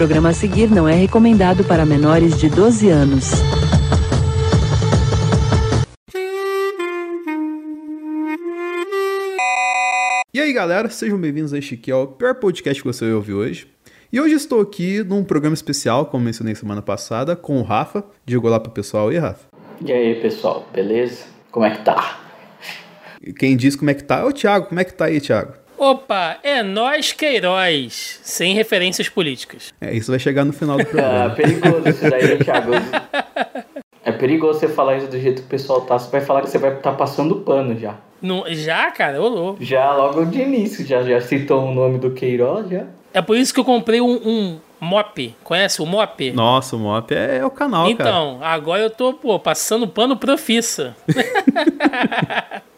programa a seguir não é recomendado para menores de 12 anos. E aí, galera, sejam bem-vindos a este que é o pior podcast que você vai ouvir hoje. E hoje estou aqui num programa especial, como mencionei semana passada, com o Rafa. Diga olá pro pessoal aí, Rafa. E aí, pessoal, beleza? Como é que tá? Quem diz como é que tá é o Thiago. Como é que tá aí, Thiago? Opa, é nós Queiroz, sem referências políticas. É, isso vai chegar no final do Ah, programa. perigoso isso daí, Thiago. É perigoso você falar isso do jeito que o pessoal tá. Você vai falar que você vai estar passando pano já. Não, já, cara, ô louco. Já logo de início, já, já citou o nome do Queiroz, já. É por isso que eu comprei um, um mop. Conhece o mop? Nossa, o Mop é, é o canal, cara. Então, agora eu tô, pô, passando pano profissa.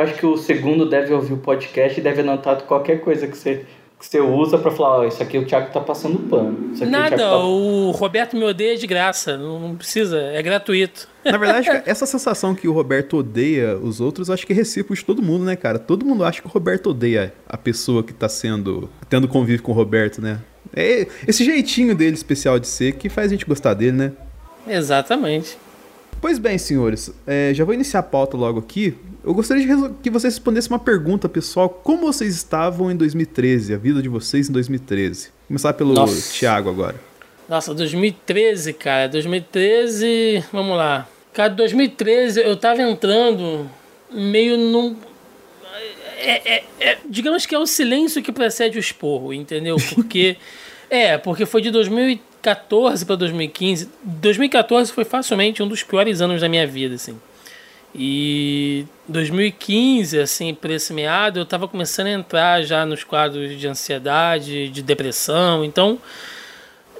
Eu acho que o segundo deve ouvir o podcast e deve anotar qualquer coisa que você, que você usa pra falar, ó, isso aqui o Thiago tá passando pano. Isso aqui o Nada, Thiago tá... o Roberto me odeia de graça. Não, precisa, é gratuito. Na verdade, essa sensação que o Roberto odeia os outros, acho que é recíproco de todo mundo, né, cara? Todo mundo acha que o Roberto odeia a pessoa que tá sendo. tendo convívio com o Roberto, né? É esse jeitinho dele especial de ser que faz a gente gostar dele, né? Exatamente. Pois bem, senhores, é, já vou iniciar a pauta logo aqui. Eu gostaria que vocês respondessem uma pergunta, pessoal. Como vocês estavam em 2013? A vida de vocês em 2013? Vou começar pelo Nossa. Thiago agora. Nossa, 2013, cara. 2013. Vamos lá. Cara, 2013 eu tava entrando meio num. É, é- é- digamos que é o silêncio que precede o esporro, entendeu? Porque. é, porque foi de 2014 para 2015. 2014 foi facilmente um dos piores anos da minha vida, assim. E 2015, assim, por esse meado, eu tava começando a entrar já nos quadros de ansiedade, de depressão. Então,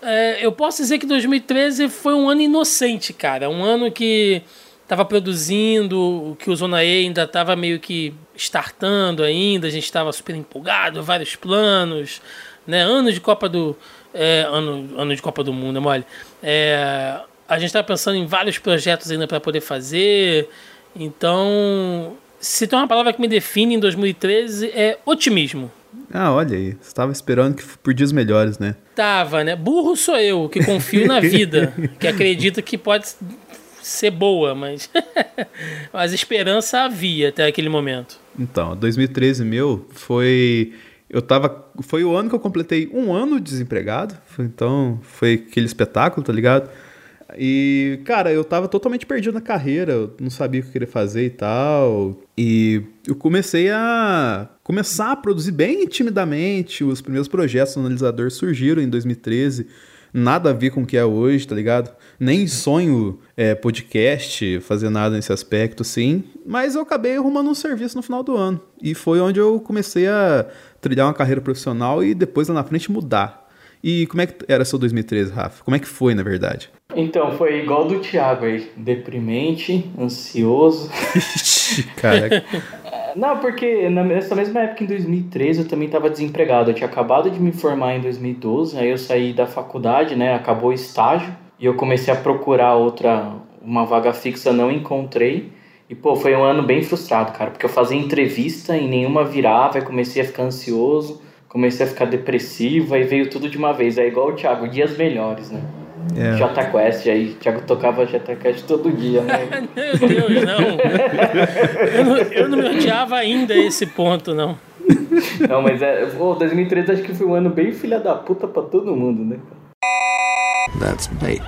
é, eu posso dizer que 2013 foi um ano inocente, cara. Um ano que estava produzindo, que o Zona E ainda estava meio que startando ainda, a gente estava super empolgado, vários planos, né? Ano de Copa do é, ano, ano de Copa do Mundo, é mole. É, a gente estava pensando em vários projetos ainda para poder fazer. Então, se tem uma palavra que me define em 2013 é otimismo. Ah, olha aí. Você estava esperando que por dias melhores, né? Tava, né? Burro sou eu, que confio na vida, que acredita que pode ser boa, mas. mas esperança havia até aquele momento. Então, 2013 meu foi. Eu tava. Foi o ano que eu completei um ano desempregado. Então, foi aquele espetáculo, tá ligado? E, cara, eu tava totalmente perdido na carreira, eu não sabia o que eu queria fazer e tal. E eu comecei a começar a produzir bem timidamente. Os primeiros projetos no analisador surgiram em 2013. Nada a ver com o que é hoje, tá ligado? Nem sonho é, podcast, fazer nada nesse aspecto, sim. Mas eu acabei arrumando um serviço no final do ano. E foi onde eu comecei a trilhar uma carreira profissional e depois lá na frente mudar. E como é que era seu 2013, Rafa? Como é que foi, na verdade? Então, foi igual do Thiago aí. Deprimente, ansioso. Ixi, cara. Não, porque nessa mesma época, em 2013, eu também estava desempregado. Eu tinha acabado de me formar em 2012, aí eu saí da faculdade, né? Acabou o estágio e eu comecei a procurar outra, uma vaga fixa, não encontrei. E, pô, foi um ano bem frustrado, cara, porque eu fazia entrevista e nenhuma virava, aí comecei a ficar ansioso, comecei a ficar depressivo, aí veio tudo de uma vez. É igual o Thiago, dias melhores, né? É. Jota Quest, aí o Thiago tocava Jota Quest todo dia, né? Meu Deus, não. Eu não, eu não me odiava ainda esse ponto, não. Não, mas é. Pô, 2013 acho que foi um ano bem filha da puta pra todo mundo, né? That's bait.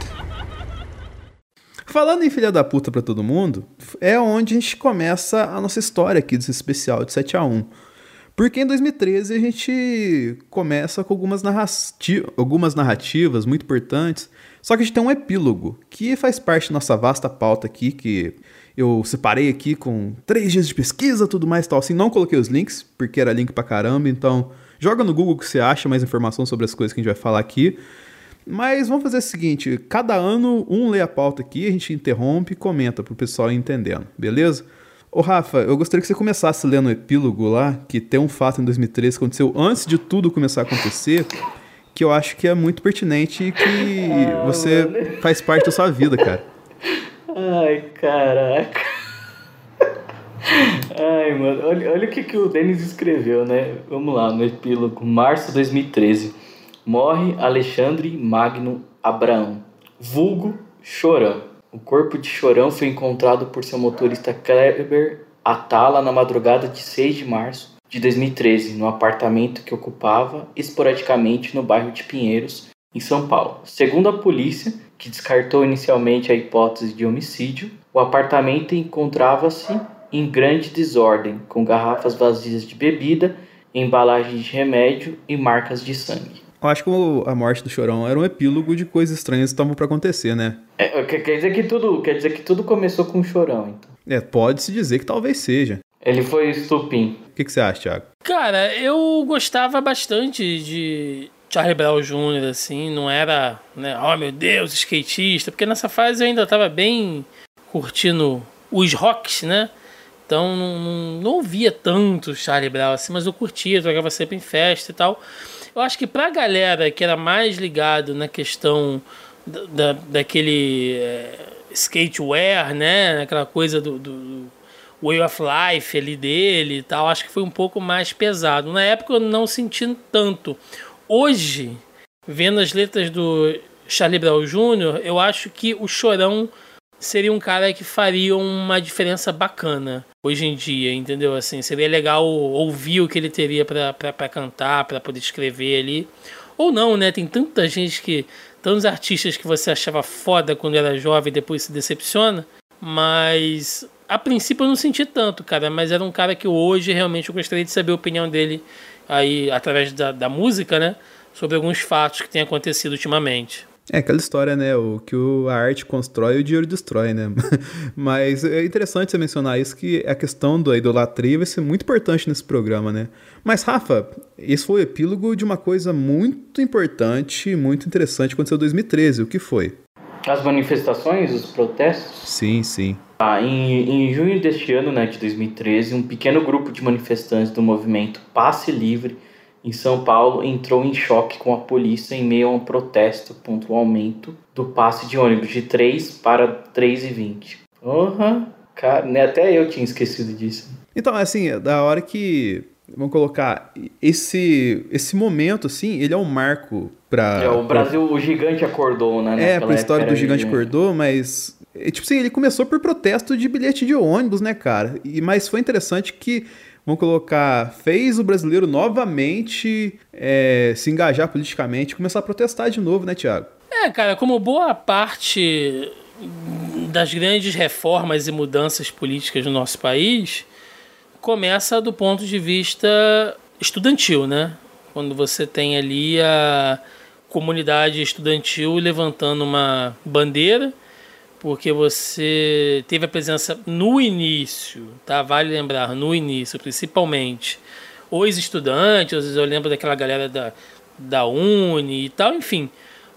Falando em filha da puta pra todo mundo, é onde a gente começa a nossa história aqui desse especial de 7 a 1 Porque em 2013 a gente começa com algumas, narrati algumas narrativas muito importantes, só que a gente tem um epílogo, que faz parte da nossa vasta pauta aqui, que eu separei aqui com três dias de pesquisa, tudo mais tal. Assim, não coloquei os links, porque era link pra caramba, então joga no Google que você acha mais informação sobre as coisas que a gente vai falar aqui. Mas vamos fazer o seguinte: cada ano um lê a pauta aqui, a gente interrompe e comenta pro pessoal ir entendendo, beleza? Ô Rafa, eu gostaria que você começasse lendo o epílogo lá, que tem um fato em 2013 que aconteceu antes de tudo começar a acontecer, que eu acho que é muito pertinente e que você faz parte da sua vida, cara. Ai, caraca. Ai, mano, olha, olha o que, que o Denis escreveu, né? Vamos lá, no epílogo, março de 2013. Morre Alexandre Magno Abraão, vulgo Chorão. O corpo de Chorão foi encontrado por seu motorista Kleber Atala na madrugada de 6 de março de 2013, no apartamento que ocupava esporadicamente no bairro de Pinheiros, em São Paulo. Segundo a polícia, que descartou inicialmente a hipótese de homicídio, o apartamento encontrava-se em grande desordem, com garrafas vazias de bebida, embalagens de remédio e marcas de sangue. Eu acho que a morte do Chorão era um epílogo de coisas estranhas que estavam para acontecer, né? É, quer dizer que tudo, quer dizer que tudo começou com o Chorão, então. É, pode-se dizer que talvez seja. Ele foi estupim. O que, que você acha, Thiago? Cara, eu gostava bastante de Charlie Brown Jr., assim, não era, né, oh meu Deus, skatista, porque nessa fase eu ainda tava bem curtindo os rocks, né? Então não, não, não ouvia tanto Charlie Brown, assim, mas eu curtia, tocava sempre em festa e tal. Eu acho que pra galera que era mais ligado na questão da, da daquele é, skatewear, né? Aquela coisa do, do way of life ali dele e tal, acho que foi um pouco mais pesado. Na época eu não senti tanto. Hoje, vendo as letras do Charlie Brown Jr., eu acho que o Chorão seria um cara que faria uma diferença bacana hoje em dia, entendeu? Assim, seria legal ouvir o que ele teria para cantar, para poder escrever ali. Ou não, né? Tem tanta gente que. Tantos artistas que você achava foda quando era jovem e depois se decepciona. Mas a princípio eu não senti tanto, cara. Mas era um cara que hoje realmente eu gostaria de saber a opinião dele aí através da, da música, né? Sobre alguns fatos que têm acontecido ultimamente. É aquela história, né? O que a arte constrói, o dinheiro destrói, né? Mas é interessante você mencionar isso, que a questão da idolatria vai ser muito importante nesse programa, né? Mas, Rafa, esse foi o epílogo de uma coisa muito importante, muito interessante que aconteceu em 2013. O que foi? As manifestações, os protestos? Sim, sim. Ah, em, em junho deste ano, né, de 2013, um pequeno grupo de manifestantes do movimento Passe Livre em São Paulo entrou em choque com a polícia em meio a um protesto contra o aumento do passe de ônibus de 3 para 3,20. Uhum, cara, né, até eu tinha esquecido disso. Então, assim, é da hora que vamos colocar esse esse momento assim, ele é um marco para É, o Brasil, o gigante acordou, né? É, para a história do gigante acordou, mas é, tipo assim, ele começou por protesto de bilhete de ônibus, né, cara? E mas foi interessante que vamos colocar, fez o brasileiro novamente é, se engajar politicamente, começar a protestar de novo, né, Tiago? É, cara, como boa parte das grandes reformas e mudanças políticas no nosso país, começa do ponto de vista estudantil, né? Quando você tem ali a comunidade estudantil levantando uma bandeira porque você teve a presença no início, tá? Vale lembrar, no início, principalmente, os estudantes, eu lembro daquela galera da, da Uni e tal, enfim,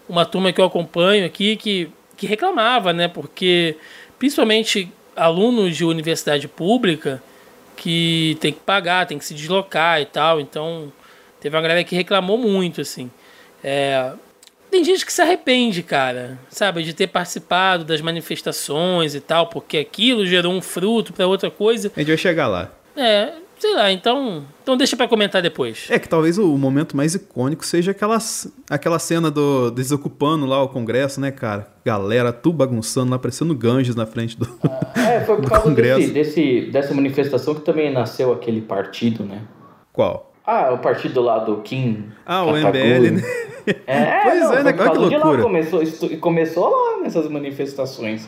uma turma que eu acompanho aqui que, que reclamava, né? Porque, principalmente alunos de universidade pública, que tem que pagar, tem que se deslocar e tal, então teve uma galera que reclamou muito, assim. É, tem gente que se arrepende, cara, sabe, de ter participado das manifestações e tal, porque aquilo gerou um fruto para outra coisa. A gente vai chegar lá. É, sei lá, então, então deixa para comentar depois. É que talvez o momento mais icônico seja aquela, aquela cena do desocupando lá o Congresso, né, cara? Galera, tu bagunçando lá, parecendo ganjos na frente do É, foi por causa desse, desse, dessa manifestação que também nasceu aquele partido, né? Qual? Ah, o partido lá do Kim. Ah, o MBL, né? É, pois não, é, né? Olha que loucura. começou, começou lá nessas manifestações.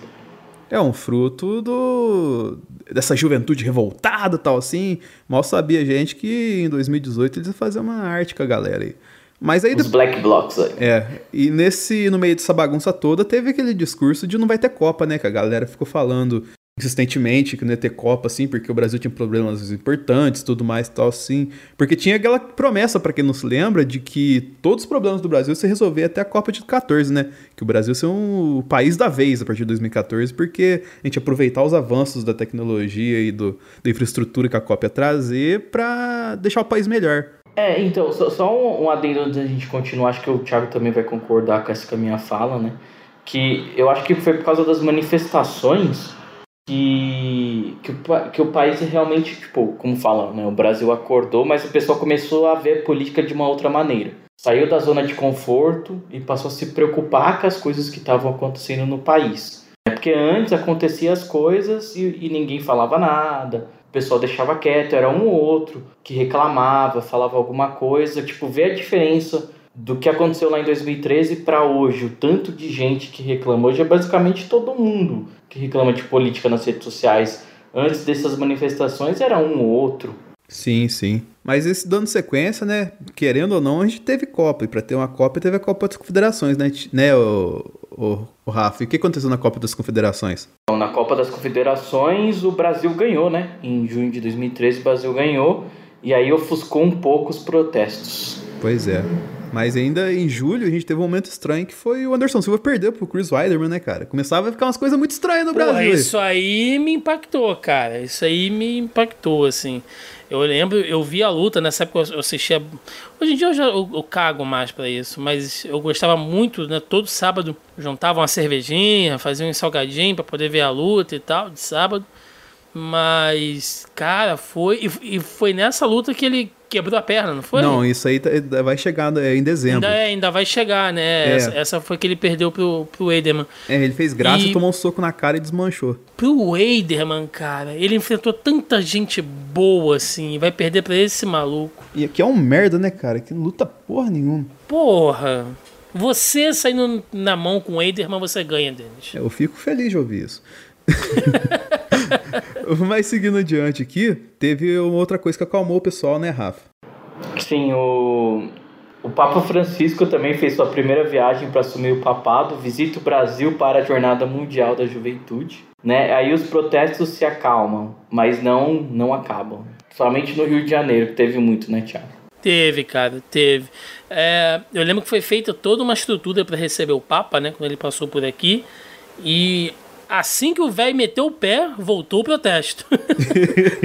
É um fruto do dessa juventude revoltada tal assim. Mal sabia a gente que em 2018 eles iam fazer uma arte com a galera aí. Mas aí Os Black Blocs aí. É, e nesse no meio dessa bagunça toda teve aquele discurso de não vai ter Copa, né, que a galera ficou falando insistentemente que não ia ter Copa, assim, porque o Brasil tinha problemas importantes, tudo mais tal, assim. Porque tinha aquela promessa, para quem não se lembra, de que todos os problemas do Brasil se resolver até a Copa de 14, né? Que o Brasil ser um país da vez a partir de 2014, porque a gente aproveitar os avanços da tecnologia e do, da infraestrutura que a Copa ia trazer para deixar o país melhor. É, então, só, só um, um adendo antes da gente continuar, acho que o Thiago também vai concordar com essa minha fala, né? Que eu acho que foi por causa das manifestações que, que, o, que o país realmente, tipo, como fala, né, o Brasil acordou, mas o pessoal começou a ver política de uma outra maneira. saiu da zona de conforto e passou a se preocupar com as coisas que estavam acontecendo no país. É porque antes acontecia as coisas e, e ninguém falava nada, o pessoal deixava quieto, era um ou outro que reclamava, falava alguma coisa, tipo, ver a diferença do que aconteceu lá em 2013 para hoje, o tanto de gente que reclama. Hoje é basicamente todo mundo que reclama de política nas redes sociais. Antes dessas manifestações era um ou outro. Sim, sim. Mas esse dando sequência, né? Querendo ou não, a gente teve Copa. E para ter uma Copa, teve a Copa das Confederações, né, né o, o, o Rafa? E o que aconteceu na Copa das Confederações? Então, na Copa das Confederações, o Brasil ganhou, né? Em junho de 2013, o Brasil ganhou. E aí ofuscou um pouco os protestos. Pois é. Mas ainda em julho a gente teve um momento estranho que foi o Anderson Silva perder pro Chris Weiderman, né, cara? Começava a ficar umas coisas muito estranhas no Porra, Brasil. isso aí me impactou, cara. Isso aí me impactou, assim. Eu lembro, eu vi a luta nessa época, eu assistia. Hoje em dia eu já eu, eu cago mais para isso, mas eu gostava muito, né? Todo sábado juntava uma cervejinha, fazia um salgadinho para poder ver a luta e tal, de sábado. Mas, cara, foi. E, e foi nessa luta que ele quebrou a perna, não foi? Não, isso aí tá- vai chegar é, em dezembro. Ainda, é, ainda vai chegar, né? É. Essa, essa foi que ele perdeu pro, pro Ederman. É, ele fez graça e... Tomou um soco na cara e desmanchou. Pro Ederman, cara, ele enfrentou tanta gente boa assim, vai perder pra esse maluco. E aqui é um merda, né, cara? Que não luta porra nenhuma. Porra! Você saindo na mão com o Ederman, você ganha, Denis. Eu fico feliz de ouvir isso. Mas seguindo adiante aqui, teve uma outra coisa que acalmou o pessoal, né, Rafa? Sim, o, o Papa Francisco também fez sua primeira viagem para assumir o papado, visita o Brasil para a Jornada Mundial da Juventude. Né? Aí os protestos se acalmam, mas não, não acabam. Somente no Rio de Janeiro, que teve muito, né, Thiago? Teve, cara, teve. É, eu lembro que foi feita toda uma estrutura para receber o Papa, né? Quando ele passou por aqui. E assim que o velho meteu o pé, voltou o protesto.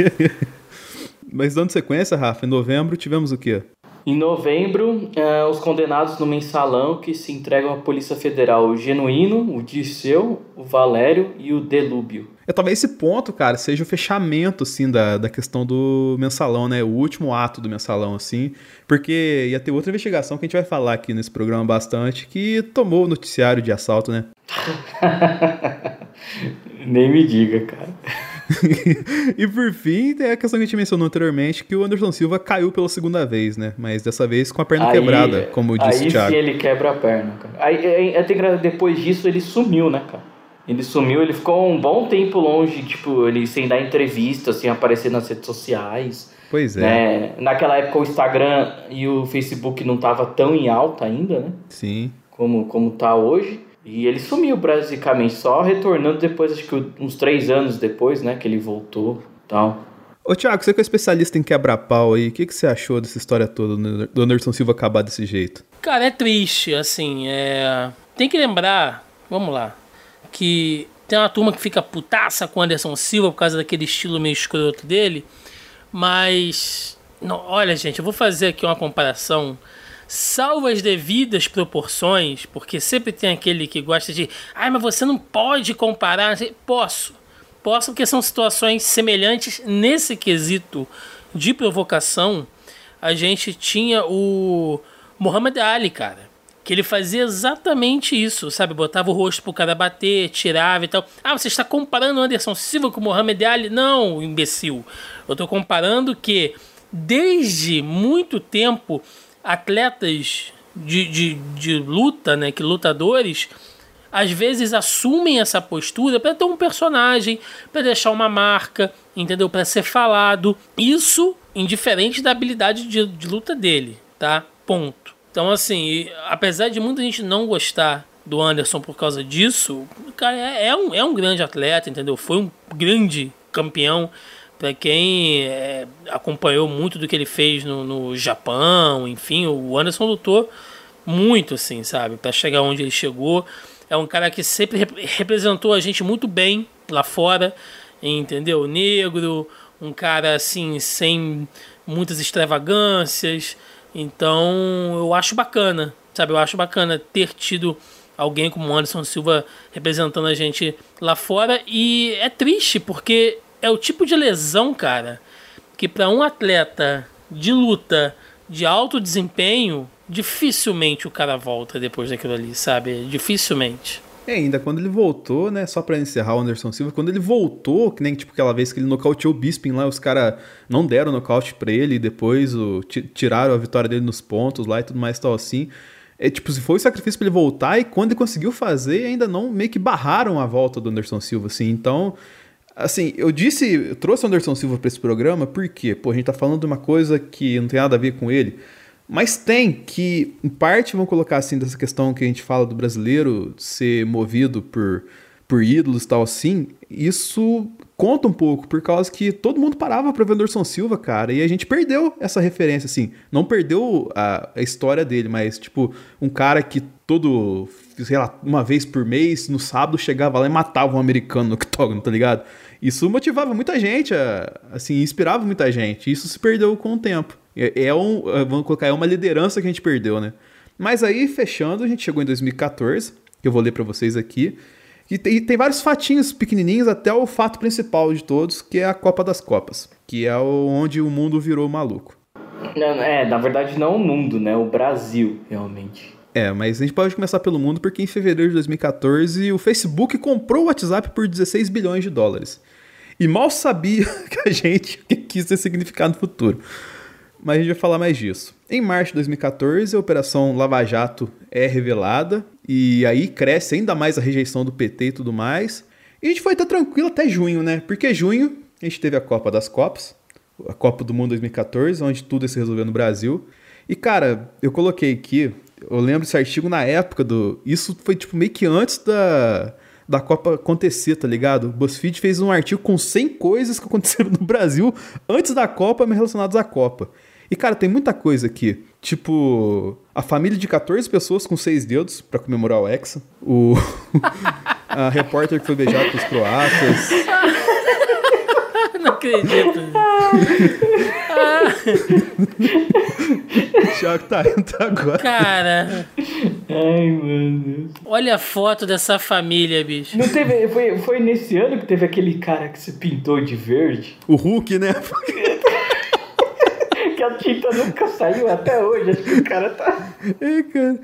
Mas dando sequência, Rafa, em novembro tivemos o quê? Em novembro, eh, os condenados no mensalão que se entregam à Polícia Federal, o Genuíno, o Dirceu, o Valério e o Delúbio. É, talvez esse ponto, cara, seja o fechamento, assim, da, da questão do mensalão, né? O último ato do mensalão, assim. Porque ia ter outra investigação que a gente vai falar aqui nesse programa bastante, que tomou o noticiário de assalto, né? Nem me diga, cara. e por fim, tem a questão que a gente mencionou anteriormente, que o Anderson Silva caiu pela segunda vez, né? Mas dessa vez com a perna Aí- quebrada, como disse aí o Thiago. sim ele quebra a perna, cara. Aí, aí, que depois disso ele sumiu, né, cara? Ele sumiu, ele ficou um bom tempo longe, tipo, ele sem dar entrevista, sem aparecer nas redes sociais. Pois é, Né? Naquela época o Instagram e o Facebook não tava tão em alta ainda, né? sim. Como, como tá hoje. E ele sumiu basicamente, só retornando depois, acho que uns três anos depois, né, que ele voltou e tal. Ô, Thiago, você que é especialista em quebra-pau aí, o que, que você achou dessa história toda do Anderson Silva acabar desse jeito? Cara, é triste, assim, é... Tem que lembrar, vamos lá, que tem uma turma que fica putaça com o Anderson Silva por causa daquele estilo meio escroto dele, mas... Não, olha, gente, eu vou fazer aqui uma comparação salvo as devidas proporções, porque sempre tem aquele que gosta de ai, mas você não pode comparar. Posso, posso porque são situações semelhantes nesse quesito de provocação. A gente tinha o Muhammad Ali, cara. Que ele fazia exatamente isso, sabe? Botava o rosto pro cara bater, tirava e tal. Ah, você está comparando o Anderson Silva com o Muhammad Ali? Não, imbecil. Eu tô comparando que, desde muito tempo, atletas de, de, de luta, né? Que lutadores às vezes assumem essa postura para ter um personagem, para deixar uma marca, entendeu? Para ser falado. Isso indiferente da habilidade de, de luta dele, tá? Ponto. Então, assim, apesar de muita gente não gostar do Anderson por causa disso, cara é, é um, é um grande atleta, entendeu? Foi um grande campeão. Para quem é, acompanhou muito do que ele fez no, no Japão, enfim, o Anderson lutou muito, assim, sabe? Para chegar onde ele chegou. É um cara que sempre rep representou a gente muito bem lá fora, entendeu? Negro, um cara assim, sem muitas extravagâncias. Então eu acho bacana, sabe? Eu acho bacana ter tido alguém como Anderson Silva representando a gente lá fora. E é triste, porque é o tipo de lesão, cara, que para um atleta de luta de alto desempenho, dificilmente o cara volta depois daquilo ali, sabe? Dificilmente. É, ainda quando ele voltou, né? Só pra encerrar o Anderson Silva, quando ele voltou, que nem tipo aquela vez que ele nocauteou o Bisping lá, os caras não deram nocaute pra ele e depois o, tiraram a vitória dele nos pontos lá e tudo mais tal assim. É tipo, se foi o sacrifício pra ele voltar e quando ele conseguiu fazer, ainda não meio que barraram a volta do Anderson Silva, assim. Então, assim, eu disse, eu trouxe o Anderson Silva pra esse programa porque, pô, a gente tá falando de uma coisa que não tem nada a ver com ele. Mas tem que, em parte, vamos colocar assim, dessa questão que a gente fala do brasileiro ser movido por, por ídolos e tal assim, isso conta um pouco, por causa que todo mundo parava pra ver Anderson Silva, cara, e a gente perdeu essa referência, assim. Não perdeu a, a história dele, mas, tipo, um cara que todo, sei lá, uma vez por mês, no sábado, chegava lá e matava um americano no octógono, tá ligado? Isso motivava muita gente, assim, inspirava muita gente. Isso se perdeu com o tempo. É, é um, é, vamos colocar, é uma liderança que a gente perdeu, né? Mas aí, fechando, a gente chegou em 2014, que eu vou ler para vocês aqui. E tem, tem, vários fatinhos pequenininhos até o fato principal de todos, que é a Copa das Copas, que é onde o mundo virou maluco. Não, é, na verdade não o mundo, né? O Brasil, realmente. É, mas a gente pode começar pelo mundo porque em fevereiro de 2014 o Facebook comprou o WhatsApp por 16 bilhões de dólares. E mal sabia que a gente que quis ter significado no futuro mas a gente vai falar mais disso. Em março de 2014, a Operação Lava Jato é revelada e aí cresce ainda mais a rejeição do PT e tudo mais. E a gente foi até tranquilo até junho, né? Porque junho a gente teve a Copa das Copas, a Copa do Mundo 2014, onde tudo se resolveu no Brasil. E cara, eu coloquei aqui, eu lembro esse artigo na época do. Isso foi tipo meio que antes da, da Copa acontecer, tá ligado? O BuzzFeed fez um artigo com 100 coisas que aconteceram no Brasil antes da Copa, mas relacionadas à Copa. E, cara, tem muita coisa aqui. Tipo, a família de 14 pessoas com seis dedos para comemorar o Hexa. O... a repórter que foi beijada pelos croatas. Não acredito. o Thiago tá indo agora. Cara. Ai, mano. Olha a foto dessa família, bicho. Não teve. Foi, foi nesse ano que teve aquele cara que se pintou de verde? O Hulk, né? que a tinta nunca saiu até hoje. Acho que o cara tá. É, cara.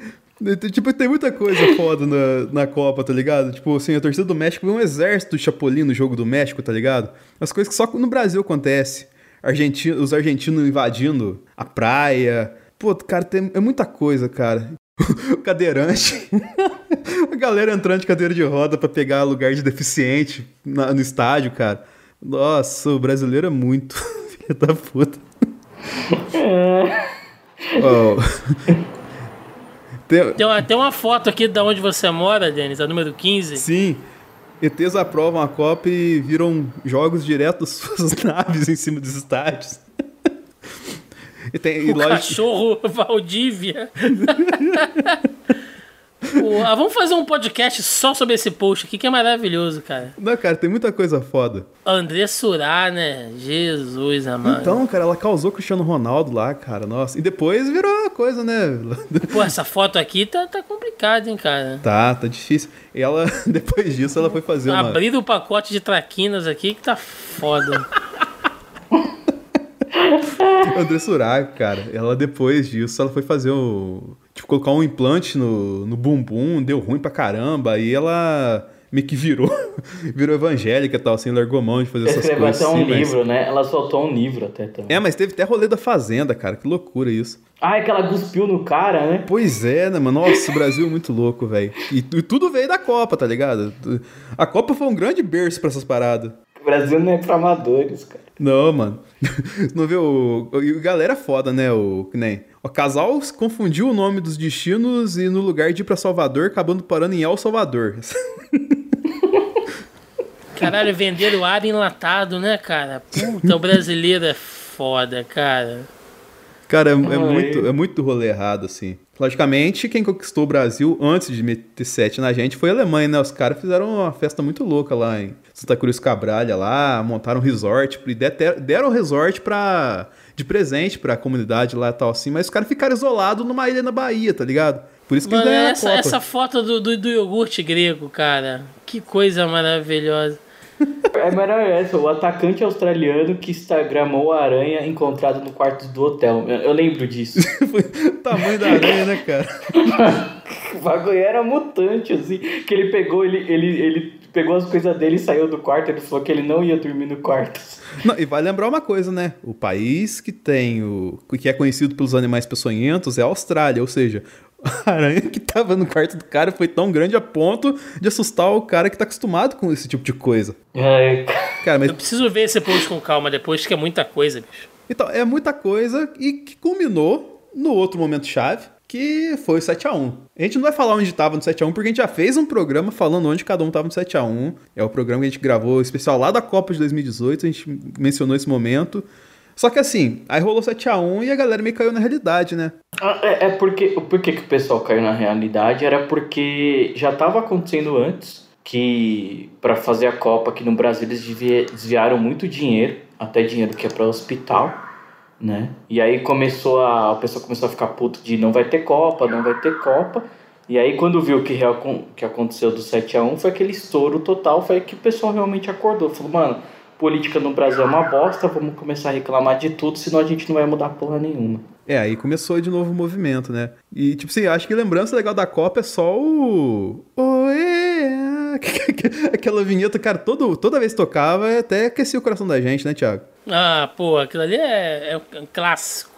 Tipo, tem muita coisa foda na, na Copa, tá ligado? Tipo, assim, a torcida do México vê um exército de Chapolin no jogo do México, tá ligado? As coisas que só no Brasil acontece. Argentino, os argentinos invadindo a praia. Pô, cara, tem, é muita coisa, cara. o cadeirante. a galera entrando de cadeira de roda para pegar lugar de deficiente na, no estádio, cara. Nossa, o brasileiro é muito filho da puta oh. tem... Tem, uma, tem uma foto aqui de onde você mora, Denis, a número 15. Sim. ETs aprovam a Copa e viram jogos direto das suas naves em cima dos estádios. e tem, o e cachorro Valdívia. Pô, ah, vamos fazer um podcast só sobre esse post aqui que é maravilhoso, cara. Não, cara, tem muita coisa foda. André Surá, né? Jesus, amado. Então, cara, ela causou Cristiano Ronaldo lá, cara. Nossa. E depois virou uma coisa, né? Pô, essa foto aqui tá, tá complicada, hein, cara. Tá, tá difícil. E ela, depois disso, ela foi fazer uma... Abrir o pacote de traquinas aqui que tá foda. André Surá, cara, ela depois disso, ela foi fazer o tipo, colocar um implante no, no bumbum, deu ruim pra caramba, e ela meio que virou, virou evangélica e tal, assim, largou mão de fazer essas Escreveu coisas. até um assim, livro, mas... né? Ela soltou um livro até também. É, mas teve até rolê da Fazenda, cara, que loucura isso. Ah, é que ela cuspiu no cara, né? Pois é, né, mano? Nossa, o Brasil é muito louco, velho. E, e, tudo veio da Copa, tá ligado? A Copa foi um grande berço pra essas paradas. O Brasil não é pra amadores, cara. Não, mano. Não viu? E galera foda, né? O, nem. O casal confundiu o nome dos destinos e no lugar de ir pra Salvador, acabando parando em El Salvador. Caralho, venderam ar enlatado, né, cara? Puta, o brasileiro é foda, cara. Cara, é, é muito, é muito rolê errado, assim. Logicamente, quem conquistou o Brasil antes de meter sete na gente foi a Alemanha, né? Os caras fizeram uma festa muito louca lá em Santa Cruz Cabralha, lá, montaram um resort, e deram um resort pra, de presente pra comunidade lá e tal, assim, mas os caras ficaram isolados numa ilha na Bahia, tá ligado? Por isso que Mano, ganharam essa, essa foto do, do, do iogurte grego, cara, que coisa maravilhosa. É, essa, o atacante australiano que instagramou a aranha encontrada no quarto do hotel. Eu, eu lembro disso. o tamanho da aranha, né, cara? o bagulho era mutante, assim, que ele pegou, ele, ele, ele pegou as coisas dele e saiu do quarto, ele falou que ele não ia dormir no quarto. Não, e vai lembrar uma coisa, né? O país que tem o. que é conhecido pelos animais peçonhentos é a Austrália, ou seja, a aranha que tava no quarto do cara foi tão grande a ponto de assustar o cara que tá acostumado com esse tipo de coisa. É, Cara, mas Eu preciso ver esse post com calma depois, que é muita coisa, bicho. Então, é muita coisa e que culminou no outro momento chave, que foi o 7x1. A gente não vai falar onde tava no 7x1, porque a gente já fez um programa falando onde cada um tava no 7x1. É o programa que a gente gravou especial lá da Copa de 2018, a gente mencionou esse momento. Só que assim, aí rolou 7x1 e a galera meio caiu na realidade, né? Ah, É, é porque por que o pessoal caiu na realidade era porque já estava acontecendo antes que para fazer a Copa aqui no Brasil eles desvi- desviaram muito dinheiro, até dinheiro que é para hospital, né? E aí começou a, o pessoal começou a ficar puto de não vai ter Copa, não vai ter Copa. E aí quando viu o que real que aconteceu do 7 a 1 foi aquele estouro total, foi que o pessoal realmente acordou, falou, mano, política no Brasil é uma bosta, vamos começar a reclamar de tudo, senão a gente não vai mudar porra nenhuma. É, aí começou de novo o movimento, né? E, tipo assim, acho que lembrança legal da Copa é só o. Oê! Aquela vinheta, cara, todo, toda vez que tocava, até aquecia o coração da gente, né, Thiago? Ah, pô, aquilo ali é, é um clássico.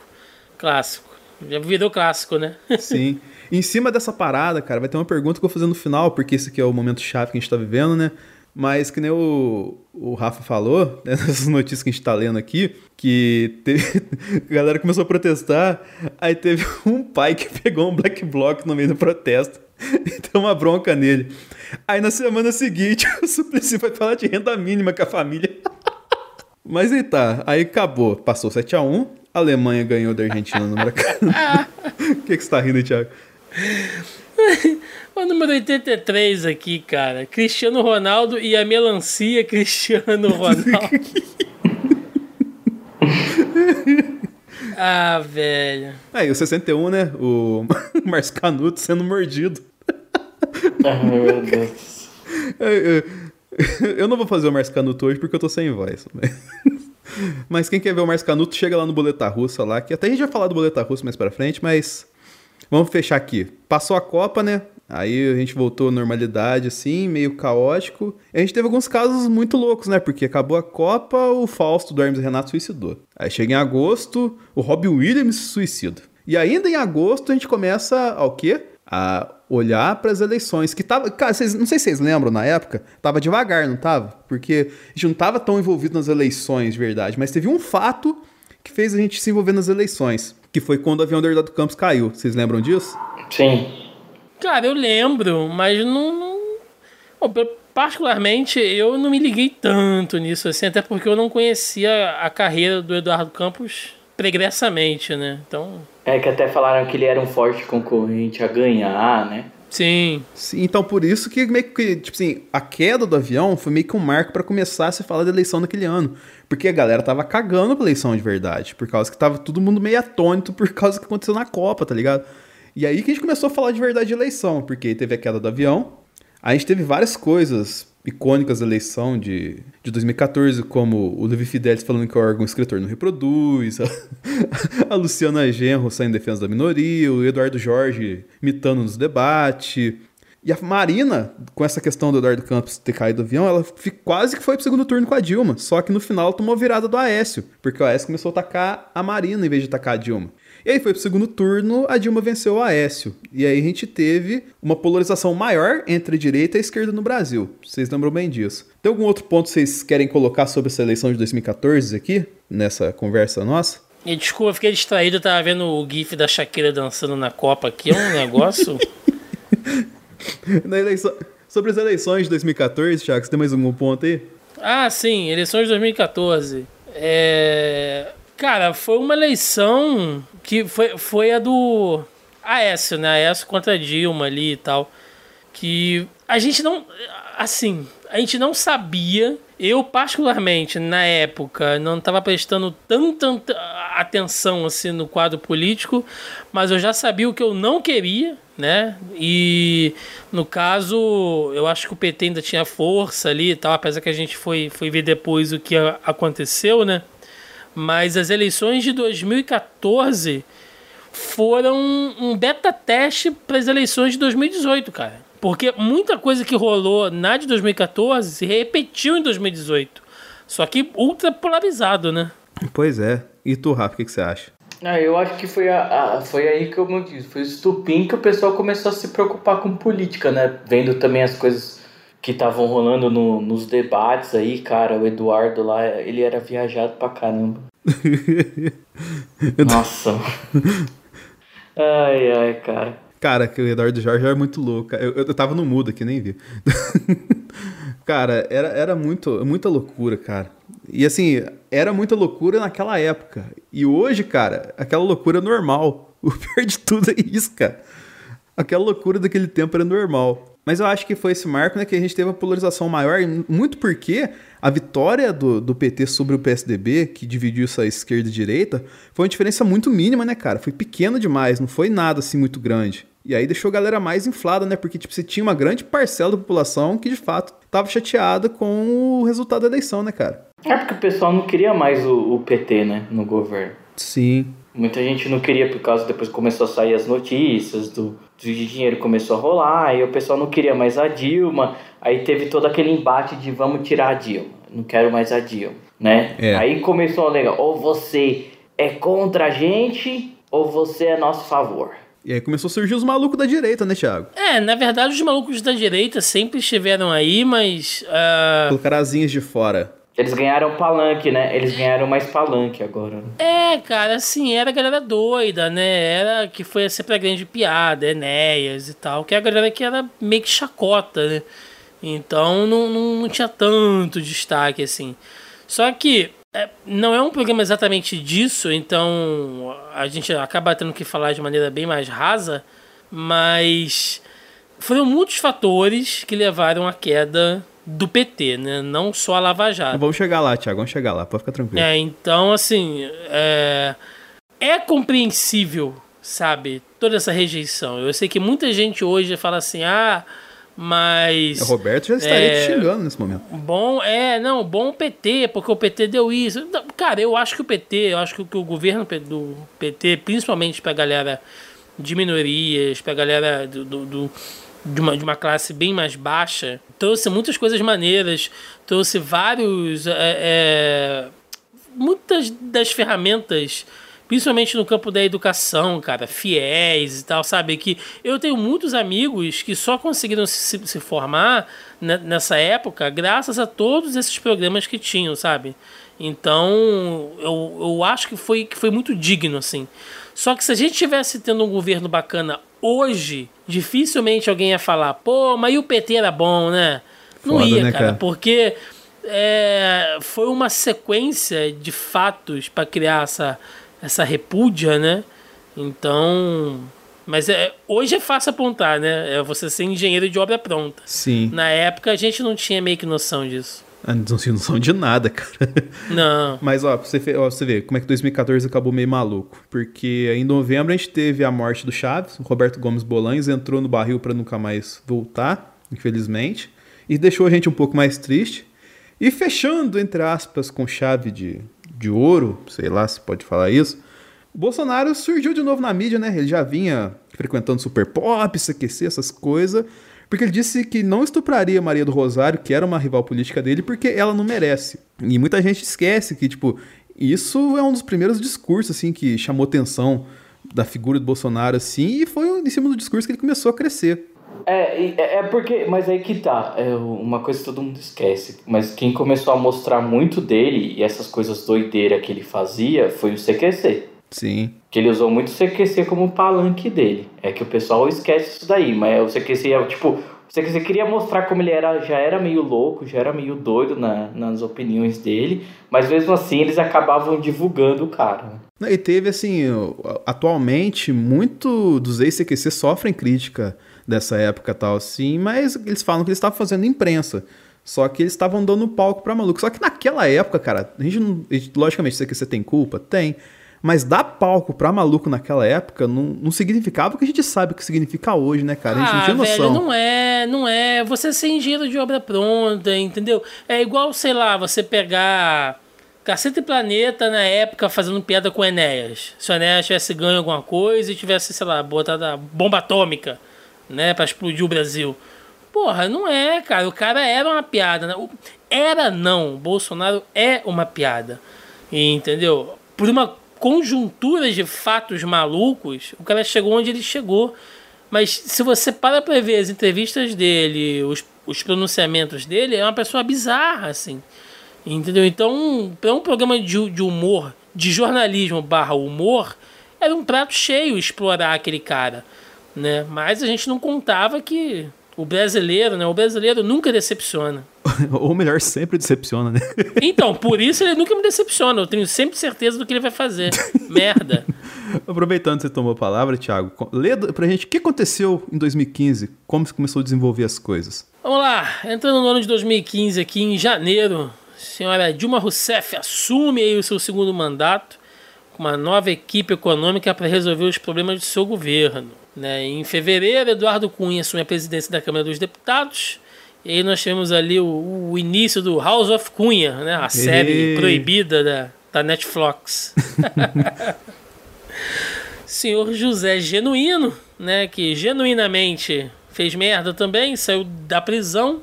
Clássico. Já virou clássico, né? Sim. em cima dessa parada, cara, vai ter uma pergunta que eu vou fazer no final, porque esse aqui é o momento chave que a gente tá vivendo, né? Mas que nem o, o Rafa falou, né, nessas notícias que a gente tá lendo aqui, que teve, a galera começou a protestar, aí teve um pai que pegou um black block no meio do protesto e deu uma bronca nele. Aí na semana seguinte o Suplicy foi falar de renda mínima com a família. Mas aí tá, aí acabou, passou 7x1, a Alemanha ganhou da Argentina no Maracanã. O que, que você tá rindo, Thiago? O número 83 aqui, cara. Cristiano Ronaldo e a melancia Cristiano Ronaldo. ah, velho. Aí, o 61, né? O Márcio Canuto sendo mordido. Ai, meu Deus. Eu, eu- eu não vou fazer o Márcio Canuto hoje porque eu tô sem voz. Mas quem quer ver o Márcio Canuto, chega lá no Boleta Russa lá, que até a gente vai falar do Boleta Russa mais pra frente, mas vamos fechar aqui. Passou a Copa, né? Aí a gente voltou à normalidade, assim, meio caótico. E a gente teve alguns casos muito loucos, né? Porque acabou a Copa, o Fausto do Hermes Renato suicidou. Aí chega em agosto, o Robbie Williams se suicida. E ainda em agosto a gente começa ao quê? A olhar para as eleições. Que tava. Cara, vocês, não sei se vocês lembram na época, tava devagar, não tava? Porque a gente não tava tão envolvido nas eleições de verdade, mas teve um fato que fez a gente se envolver nas eleições. Que foi quando o avião do Herdado Campos caiu. Vocês lembram disso? Sim. Cara, eu lembro, mas não. não... Bom, particularmente, eu não me liguei tanto nisso, assim, até porque eu não conhecia a carreira do Eduardo Campos pregressamente, né? Então, É que até falaram que ele era um forte concorrente a ganhar, né? Sim. Então por isso que meio que, tipo assim, a queda do avião foi meio que um marco pra começar a se falar da eleição naquele ano. Porque a galera tava cagando pra eleição de verdade. Por causa que tava todo mundo meio atônito por causa do que aconteceu na Copa, tá ligado? E aí que a gente começou a falar de verdade de eleição, porque teve a queda do avião, a gente teve várias coisas icônicas da eleição de, de 2014, como o Levi Fidelis falando que o órgão escritor não reproduz, a, a Luciana Genro saindo em defesa da minoria, o Eduardo Jorge mitando nos debates. E a Marina, com essa questão do Eduardo Campos ter caído do avião, ela quase que foi pro segundo turno com a Dilma. Só que no final tomou virada do Aécio, porque o Aécio começou a atacar a Marina em vez de atacar a Dilma. E aí foi pro segundo turno, a Dilma venceu o Aécio. E aí a gente teve uma polarização maior entre a direita e a esquerda no Brasil. Vocês lembram bem disso. Tem algum outro ponto que vocês querem colocar sobre essa eleição de 2014 aqui, nessa conversa nossa? E desculpa, fiquei distraído, eu tava vendo o GIF da Shakira dançando na Copa aqui, é um negócio. Na eleição... Sobre as eleições de 2014, Thiago, você tem mais algum ponto aí? Ah, sim, eleições de 2014. É... Cara, foi uma eleição que foi, foi a do Aécio, né? Aécio contra Dilma ali e tal. que a gente não. Assim, a gente não sabia. Eu, particularmente, na época, não estava prestando tanta atenção assim no quadro político, mas eu já sabia o que eu não queria, né? E no caso, eu acho que o PT ainda tinha força ali e tal, apesar que a gente foi, foi ver depois o que aconteceu, né? Mas as eleições de 2014 foram um beta teste para as eleições de 2018, cara. Porque muita coisa que rolou na de 2014 se repetiu em 2018. Só que ultra polarizado, né? Pois é. E tu, Rafa, o que, que você acha? Ah, eu acho que foi, a, a, foi aí que eu me disse, foi o estupim que o pessoal começou a se preocupar com política, né? Vendo também as coisas que estavam rolando no, nos debates aí, cara, o Eduardo lá, ele era viajado pra caramba. Nossa. ai, ai, cara. Cara, que o Eduardo Jorge era muito louco. Eu, eu, eu tava no mudo aqui, nem vi. cara, era, era muito, muita loucura, cara. E assim, era muita loucura naquela época. E hoje, cara, aquela loucura é normal. O pior de tudo é isso, cara. Aquela loucura daquele tempo era normal. Mas eu acho que foi esse marco né, que a gente teve uma polarização maior, muito porque a vitória do, do PT sobre o PSDB, que dividiu essa esquerda e direita, foi uma diferença muito mínima, né, cara? Foi pequena demais, não foi nada assim muito grande. E aí deixou a galera mais inflada, né? Porque tipo, você tinha uma grande parcela da população que de fato estava chateada com o resultado da eleição, né, cara? É porque o pessoal não queria mais o, o PT, né, no governo. Sim. Muita gente não queria por causa depois começou a sair as notícias do, do dinheiro começou a rolar, e o pessoal não queria mais a Dilma, aí teve todo aquele embate de vamos tirar a Dilma, não quero mais a Dilma, né? É. Aí começou a legal, ou você é contra a gente, ou você é a nosso favor. E aí começou a surgir os malucos da direita, né, Thiago? É, na verdade os malucos da direita sempre estiveram aí, mas. Uh... Colocaram asinhas de fora. Eles ganharam palanque, né? Eles ganharam mais palanque agora. É, cara, assim, era a galera doida, né? Era que foi sempre a grande piada, Enéas e tal, que é a galera que era meio que chacota, né? Então não, não, não tinha tanto destaque, assim. Só que é, não é um programa exatamente disso, então a gente acaba tendo que falar de maneira bem mais rasa, mas foram muitos fatores que levaram à queda do PT, né? Não só a Lava Jato. Vamos chegar lá, Thiago, vamos chegar lá, pode ficar tranquilo. É, então, assim, é, é compreensível, sabe, toda essa rejeição. Eu sei que muita gente hoje fala assim, ah, mas. O Roberto já estaria é, te xingando nesse momento. Bom, é, não, bom o PT, porque o PT deu isso. Cara, eu acho que o PT, eu acho que o governo do PT, principalmente pra galera de minorias, pra galera do, do, do de uma, de uma classe bem mais baixa, trouxe muitas coisas maneiras, trouxe vários. É, é, muitas das ferramentas principalmente no campo da educação, cara, fiéis e tal, sabe? Que eu tenho muitos amigos que só conseguiram se, se formar nessa época graças a todos esses programas que tinham, sabe? Então, eu, eu acho que foi, que foi muito digno, assim. Só que se a gente tivesse tendo um governo bacana hoje, dificilmente alguém ia falar, pô, mas e o PT era bom, né? Não Foda, ia, né, cara, cara, porque é, foi uma sequência de fatos para criar essa, essa repúdia, né? Então. Mas é, hoje é fácil apontar, né? É você ser engenheiro de obra pronta. Sim. Na época a gente não tinha meio que noção disso. Ah, não noção de nada, cara. Não. Mas, ó, você, ó, você vê como é que 2014 acabou meio maluco. Porque em novembro a gente teve a morte do Chaves, o Roberto Gomes Bolanhos entrou no barril para nunca mais voltar, infelizmente. E deixou a gente um pouco mais triste. E fechando, entre aspas, com chave de de ouro, sei lá se pode falar isso. O Bolsonaro surgiu de novo na mídia, né? Ele já vinha frequentando super pop, CQC, essas coisas, porque ele disse que não estupraria Maria do Rosário, que era uma rival política dele, porque ela não merece. E muita gente esquece que, tipo, isso é um dos primeiros discursos, assim, que chamou atenção da figura do Bolsonaro, assim, e foi em cima do discurso que ele começou a crescer. É, é, é porque, mas aí que tá, é uma coisa que todo mundo esquece, mas quem começou a mostrar muito dele e essas coisas doideiras que ele fazia foi o CQC. Sim. Que ele usou muito o CQC como palanque dele. É que o pessoal esquece isso daí, mas o CQC é tipo. O CQC queria mostrar como ele era, já era meio louco, já era meio doido na, nas opiniões dele, mas mesmo assim eles acabavam divulgando o cara. E teve, assim, atualmente, muito dos ex-CQC sofrem crítica dessa época tal, assim, mas eles falam que eles estavam fazendo imprensa. Só que eles estavam dando palco pra maluco. Só que naquela época, cara, a gente não. a gente- logicamente, CQC tem culpa? Tem. Mas dar palco pra maluco naquela época não, não significava o que a gente sabe que significa hoje, né, cara? A gente não ah, tinha noção. velho, não é, não é. Você ser engenheiro de obra pronta, entendeu? É igual, sei lá, você pegar Caceta e Planeta na época fazendo piada com Enéas. Se o Enéas tivesse ganho alguma coisa e tivesse, sei lá, botado a bomba atômica, né, pra explodir o Brasil. Porra, não é, cara. O cara era uma piada. Né? Era não. O Bolsonaro é uma piada. Entendeu? Por uma conjuntura de fatos malucos, o cara chegou onde ele chegou. Mas se você para pra ver as entrevistas dele, os, os pronunciamentos dele, é uma pessoa bizarra, assim. Entendeu? Então, para um programa de, de humor, de jornalismo barra humor, era um prato cheio explorar aquele cara. Né? Mas a gente não contava que o brasileiro, né? O brasileiro nunca decepciona. Ou melhor, sempre decepciona, né? Então, por isso ele nunca me decepciona. Eu tenho sempre certeza do que ele vai fazer. Merda. Aproveitando que você tomou a palavra, Thiago, lê pra gente o que aconteceu em 2015, como você começou a desenvolver as coisas. Vamos lá, entrando no ano de 2015, aqui em janeiro, a senhora Dilma Rousseff assume aí o seu segundo mandato com uma nova equipe econômica para resolver os problemas do seu governo. Né? Em fevereiro, Eduardo Cunha assume a presidência da Câmara dos Deputados. E aí nós tivemos ali o, o início do House of Cunha, né? a série Ei. proibida da, da Netflix. senhor José Genuíno, né, que genuinamente fez merda também, saiu da prisão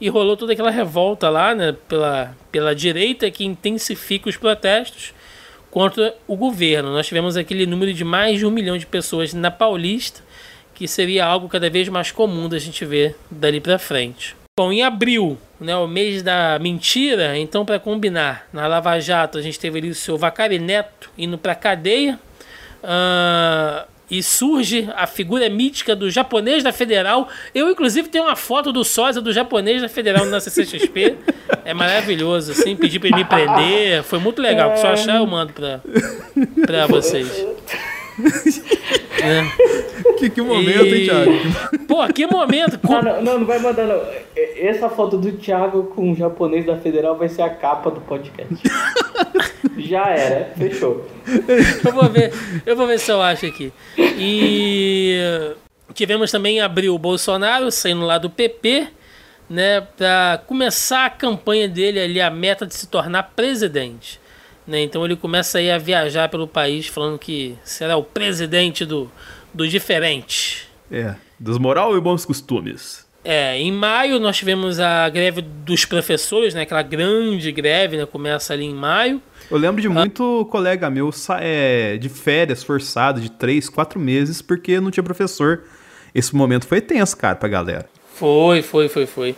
e rolou toda aquela revolta lá, né, pela, pela direita que intensifica os protestos contra o governo. Nós tivemos aquele número de mais de um milhão de pessoas na Paulista, que seria algo cada vez mais comum da gente ver dali para frente. Bom, em abril, né, o mês da mentira, então para combinar, na Lava Jato a gente teve ali o seu Vacari Neto indo para cadeia, ah, e surge a figura mítica do japonês da Federal. Eu, inclusive, tenho uma foto do sósia do japonês da Federal na CCXP. É maravilhoso, assim. Pedi pra ele me prender. Foi muito legal. Se eu achar, eu mando pra, pra vocês. É. Que, que momento, hein, E- Thiago? Pô, que momento. Não, não, não vai mandar não. Essa foto do Thiago com o japonês da Federal vai ser a capa do podcast. Já era, fechou. Eu vou ver, eu vou ver se eu acho aqui. E tivemos também em abril o Bolsonaro saindo lá do PP, né, para começar a campanha dele ali, a meta de se tornar presidente. Né? Então ele começa aí a viajar pelo país falando que será o presidente do, do diferente. É, dos moral e bons costumes. É, em maio nós tivemos a greve dos professores, né, aquela grande greve, né, começa ali em maio. Eu lembro de muito colega meu é, de férias forçado de três, quatro meses porque não tinha professor. Esse momento foi tenso, cara, pra galera. Foi, foi, foi, foi.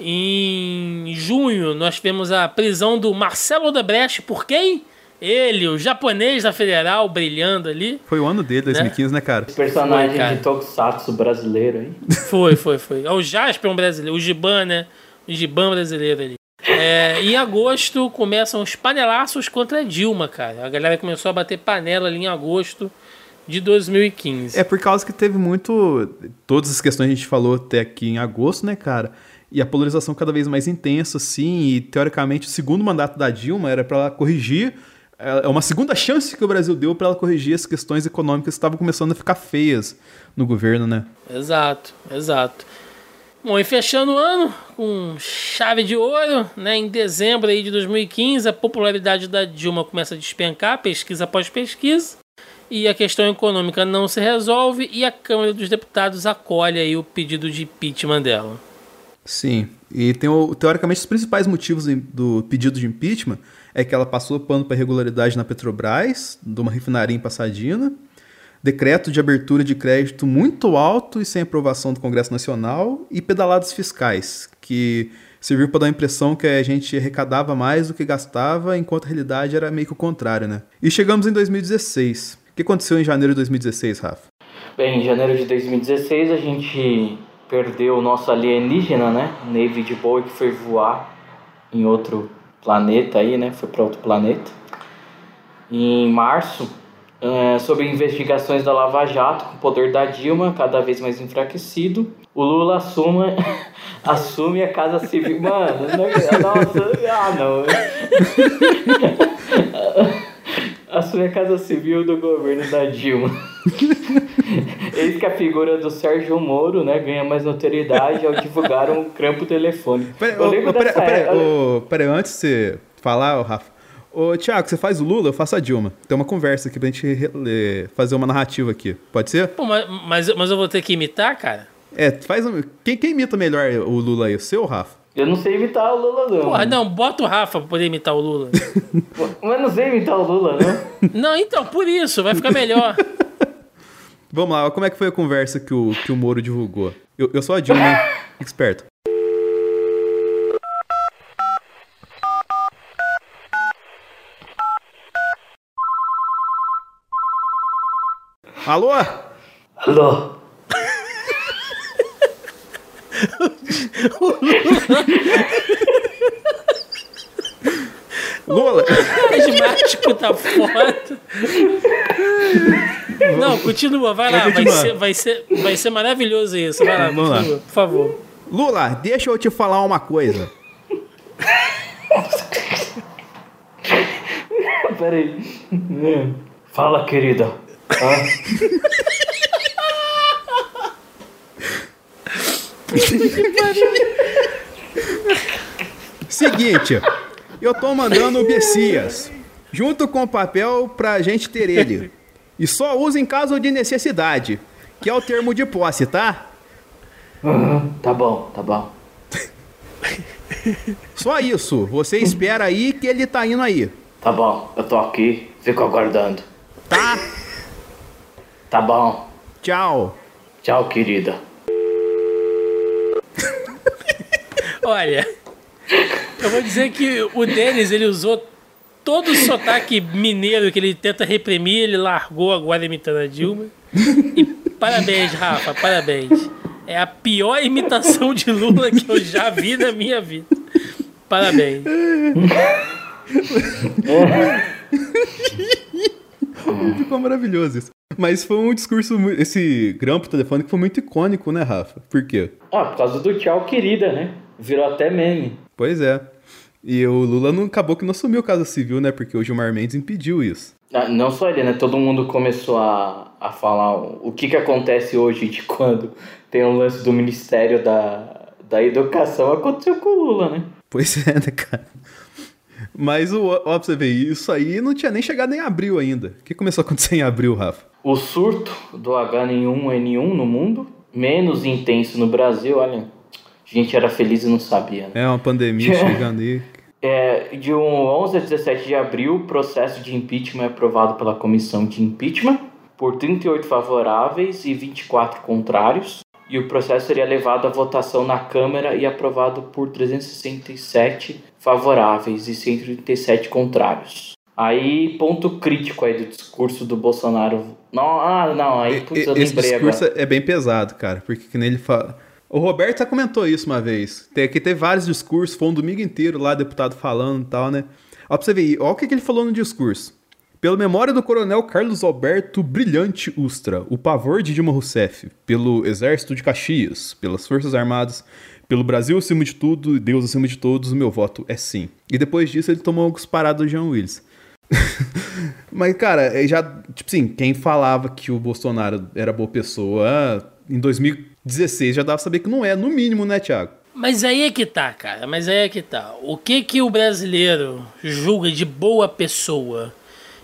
Em junho, nós tivemos a prisão do Marcelo Odebrecht por quem? Ele, o japonês da Federal, brilhando ali. Foi o ano dele, 2015, né, cara? Personagem Foi, cara. de Tokusatsu brasileiro aí. Foi, foi, foi. É o Jasper um brasileiro, o Giban, né? O Giban brasileiro ali. É, em agosto começam os panelaços contra a Dilma, cara. A galera começou a bater panela ali em agosto de 2015. É por causa que teve muito. Todas as questões que a gente falou até aqui em agosto, né, cara? E a polarização cada vez mais intensa, assim. E teoricamente o segundo mandato da Dilma era pra ela corrigir. É uma segunda chance que o Brasil deu pra ela corrigir as questões econômicas que estavam começando a ficar feias no governo, né? Exato, exato. Bom, e fechando o ano com chave de ouro, né? Em dezembro aí de 2015, a popularidade da Dilma começa a despencar, pesquisa após pesquisa, e a questão econômica não se resolve e a Câmara dos Deputados acolhe aí o pedido de impeachment dela. Sim. E tem o- teoricamente os principais motivos do pedido de impeachment é que ela passou pano para irregularidade na Petrobras, de uma refinaria em Passadina, decreto de abertura de crédito muito alto e sem aprovação do Congresso Nacional e pedaladas fiscais, que serviu para dar a impressão que a gente arrecadava mais do que gastava, enquanto a realidade era meio que o contrário, né? E chegamos em 2016. O que aconteceu em janeiro de 2016, Rafa? Bem, em janeiro de 2016 a gente perdeu o nosso alienígena, né? David Bowie que foi voar em outro planeta aí, né? Foi para outro planeta. Em março, é, sobre investigações da Lava Jato, com o poder da Dilma cada vez mais enfraquecido, o Lula assume, assume a Casa Civil. Mano, não, nossa, ah não. assume a Casa Civil do governo da Dilma. Eis que a figura do Sérgio Moro né, ganha mais notoriedade ao divulgar um campo telefônico. Peraí, pera, pera, pera, antes de você falar, Rafa. Ô, Thiago, você faz o Lula, eu faço a Dilma. Tem uma conversa aqui pra gente fazer uma narrativa aqui. Pode ser? Pô, mas, mas, mas eu vou ter que imitar, cara? É, faz um... quem, quem imita melhor o Lula aí? O seu ou o Rafa? Eu não sei imitar o Lula, não. Porra, não, bota o Rafa pra poder imitar o Lula. mas não sei imitar o Lula, não. Não, então, por isso, vai ficar melhor. Vamos lá, como é que foi a conversa que o, que o Moro divulgou? Eu, eu sou a Dilma, esperto. Alô? Alô? Lula. O asmático tá foda. Não, continua, vai lá, vai ser, vai, ser, vai ser maravilhoso isso. Vai lá, Vamos continua, lá. por favor. Lula, deixa eu te falar uma coisa. Peraí. Fala, querida. Ah. Seguinte, eu tô mandando o Bessias, junto com o papel pra gente ter ele. E só usa em caso de necessidade, que é o termo de posse, tá? Uhum, tá bom, tá bom. Só isso, você espera aí que ele tá indo aí. Tá bom, eu tô aqui, fico aguardando. Tá? Tá bom. Tchau. Tchau, querida. Olha, eu vou dizer que o Denis, ele usou todo o sotaque mineiro que ele tenta reprimir, ele largou agora imitando a Dilma. E parabéns, Rafa, parabéns. É a pior imitação de Lula que eu já vi na minha vida. Parabéns. Ficou maravilhoso isso. Mas foi um discurso, esse grampo telefônico foi muito icônico, né, Rafa? Por quê? Ah, por causa do tchau, querida, né? Virou até meme. Pois é. E o Lula não acabou que não assumiu Casa Civil, né? Porque o Gilmar Mendes impediu isso. Ah, não só ele, né? Todo mundo começou a, a falar o que, que acontece hoje de quando tem um lance do Ministério da, da Educação. Aconteceu com o Lula, né? Pois é, né, cara? Mas o, ó, pra você ver, isso aí não tinha nem chegado em abril ainda. O que começou a acontecer em abril, Rafa? O surto do H1N1 no mundo, menos intenso no Brasil, olha. A gente era feliz e não sabia. Né? É uma pandemia chegando aí. É, de 11 a 17 de abril, o processo de impeachment é aprovado pela comissão de impeachment por 38 favoráveis e 24 contrários. E o processo seria levado à votação na Câmara e aprovado por 367 favoráveis e 137 contrários. Aí, ponto crítico aí do discurso do Bolsonaro. Não, ah, não, aí putz, eu Esse discurso agora. é bem pesado, cara, porque que nem ele fala. O Roberto já comentou isso uma vez. Tem aqui teve vários discursos, foi um domingo inteiro lá, deputado falando e tal, né? Ó, pra você ver, ó o que, que ele falou no discurso. Pela memória do coronel Carlos Alberto Brilhante Ustra, o pavor de Dilma Rousseff, pelo Exército de Caxias, pelas Forças Armadas, pelo Brasil acima de tudo e Deus acima de todos, o meu voto é sim. E depois disso ele tomou alguns parados do Jean Willis. Mas, cara, já, tipo assim, quem falava que o Bolsonaro era boa pessoa em 2016 já dava pra saber que não é, no mínimo, né, Thiago? Mas aí é que tá, cara. Mas aí é que tá. O que que o brasileiro julga de boa pessoa?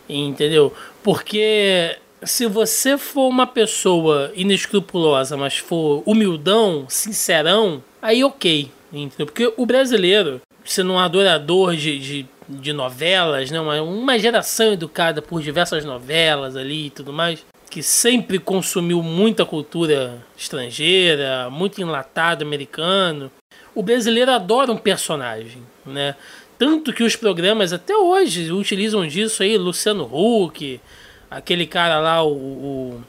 Entendeu? Porque se você for uma pessoa inescrupulosa, mas for humildão, sincerão, aí ok. Entendeu? Porque o brasileiro, sendo um adorador de, de, de novelas, né? uma, uma geração educada por diversas novelas ali e tudo mais, que sempre consumiu muita cultura estrangeira, muito enlatado americano. o brasileiro adora um personagem, né? Tanto que os programas até hoje utilizam disso aí, Luciano Huck, aquele cara lá, o, o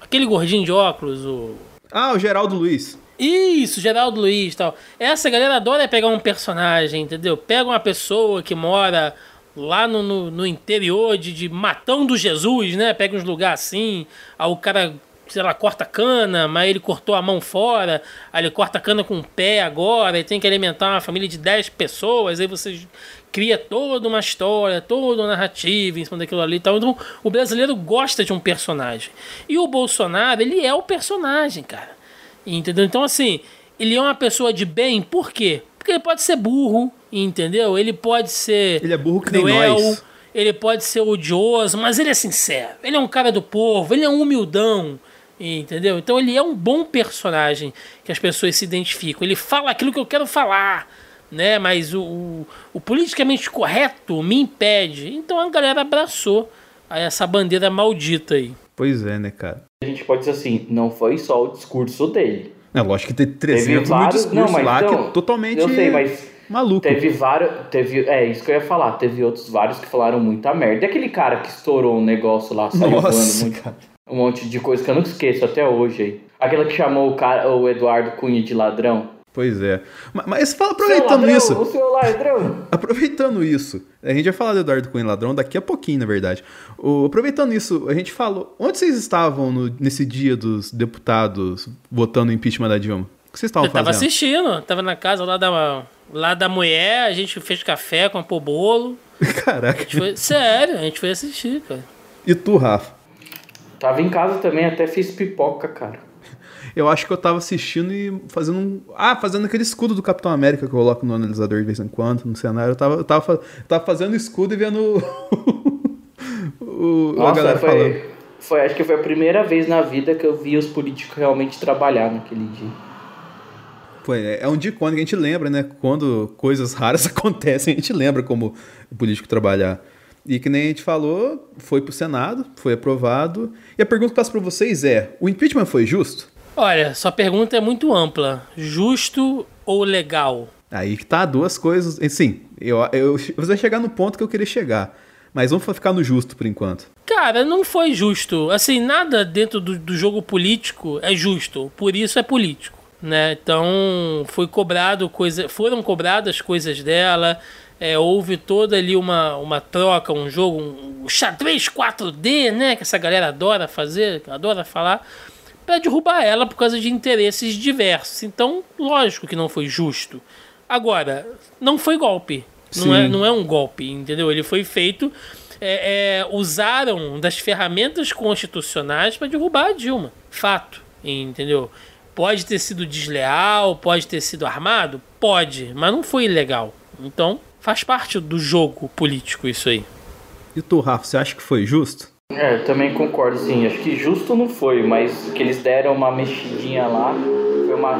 aquele gordinho de óculos, o Ah, o Geraldo Luiz. isso, Geraldo Luiz e tal. Essa galera adora pegar um personagem, entendeu? Pega uma pessoa que mora lá no, no, no interior de, de Matão do Jesus, né? Pega uns lugares assim, aí o cara, sei lá, corta cana, mas ele cortou a mão fora, aí ele corta cana com o pé agora, e tem que alimentar uma família de 10 pessoas, aí você cria toda uma história, toda uma narrativa em cima daquilo ali e tal. Então, o brasileiro gosta de um personagem. E o Bolsonaro, ele é o personagem, cara. Entendeu? Então, assim, ele é uma pessoa de bem, por quê? Porque ele pode ser burro, entendeu? Ele pode ser. Ele é burro que nem cruel, nós. Ele pode ser odioso, mas ele é sincero. Ele é um cara do povo, ele é um humildão. Entendeu? Então ele é um bom personagem que as pessoas se identificam. Ele fala aquilo que eu quero falar, né? Mas o, o, o politicamente correto me impede. Então a galera abraçou a essa bandeira maldita aí. Pois é, né, cara? A gente pode dizer assim, não foi só o discurso dele. É lógico que tem Teve 300 mil vários... Não, lá que então, é totalmente Eu sei, mas maluco. teve vários... Teve, é, isso que eu ia falar. Teve outros vários que falaram muita merda. E aquele cara que estourou um negócio lá, saiu muito... Um monte de coisa que eu nunca esqueço até hoje aí. Aquela que chamou o, cara, o Eduardo Cunha de ladrão. Pois é. Ma- Mas fala Seu aproveitando ladrão, isso. O seu ladrão. Aproveitando isso, a gente vai falar do Eduardo Cunha Ladrão daqui a pouquinho, na verdade. O- aproveitando isso, a gente falou. Onde vocês estavam no- nesse dia dos deputados votando o impeachment da Dilma? O que vocês estavam Eu tava fazendo? assistindo, tava na casa lá da, lá da mulher, a gente fez café, comprou bolo. Caraca. A gente foi, sério, a gente foi assistir, cara. E tu, Rafa? Tava em casa também, até fiz pipoca, cara. Eu acho que eu tava assistindo e fazendo um. Ah, fazendo aquele escudo do Capitão América que eu coloco no analisador de vez em quando, no cenário. Eu tava, eu tava, fa- tava fazendo escudo e vendo o, a Nossa, galera falando. foi, foi, acho que foi a primeira vez na vida que eu vi os políticos realmente trabalhar naquele dia. Foi, é é um dia quando a gente lembra, né? Quando coisas raras acontecem, a gente lembra como o político trabalhar. E que nem a gente falou, foi pro Senado, foi aprovado. E a pergunta que eu faço pra vocês é: o impeachment foi justo? Olha, sua pergunta é muito ampla. Justo ou legal? Aí que tá duas coisas. Sim, eu, eu, eu vou chegar no ponto que eu queria chegar. Mas vamos ficar no justo por enquanto. Cara, não foi justo. Assim, nada dentro do, do jogo político é justo. Por isso é político. Né? Então foi cobrado coisa, foram cobradas coisas dela. é, houve toda ali uma, uma troca, um jogo, um, xadrez 4D, né? Que essa galera adora fazer, adora falar, para derrubar ela por causa de interesses diversos. Então, lógico que não foi justo. Agora, não foi golpe. Não é, não é um golpe, entendeu? Ele foi feito. é, é, usaram das ferramentas constitucionais para derrubar a Dilma. Fato, entendeu? Pode ter sido desleal, pode ter sido armado? Pode, mas não foi ilegal. Então, faz parte do jogo político isso aí. E tu, Rafa, você acha que foi justo? É, eu também concordo, sim. Acho que justo não foi, mas que eles deram uma mexidinha lá. Foi uma.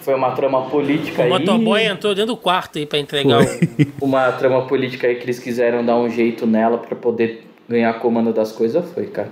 Foi uma trama política O aí. motoboy entrou dentro do quarto aí para entregar o. Uma trama política aí que eles quiseram dar um jeito nela pra poder ganhar comando das coisas foi, cara.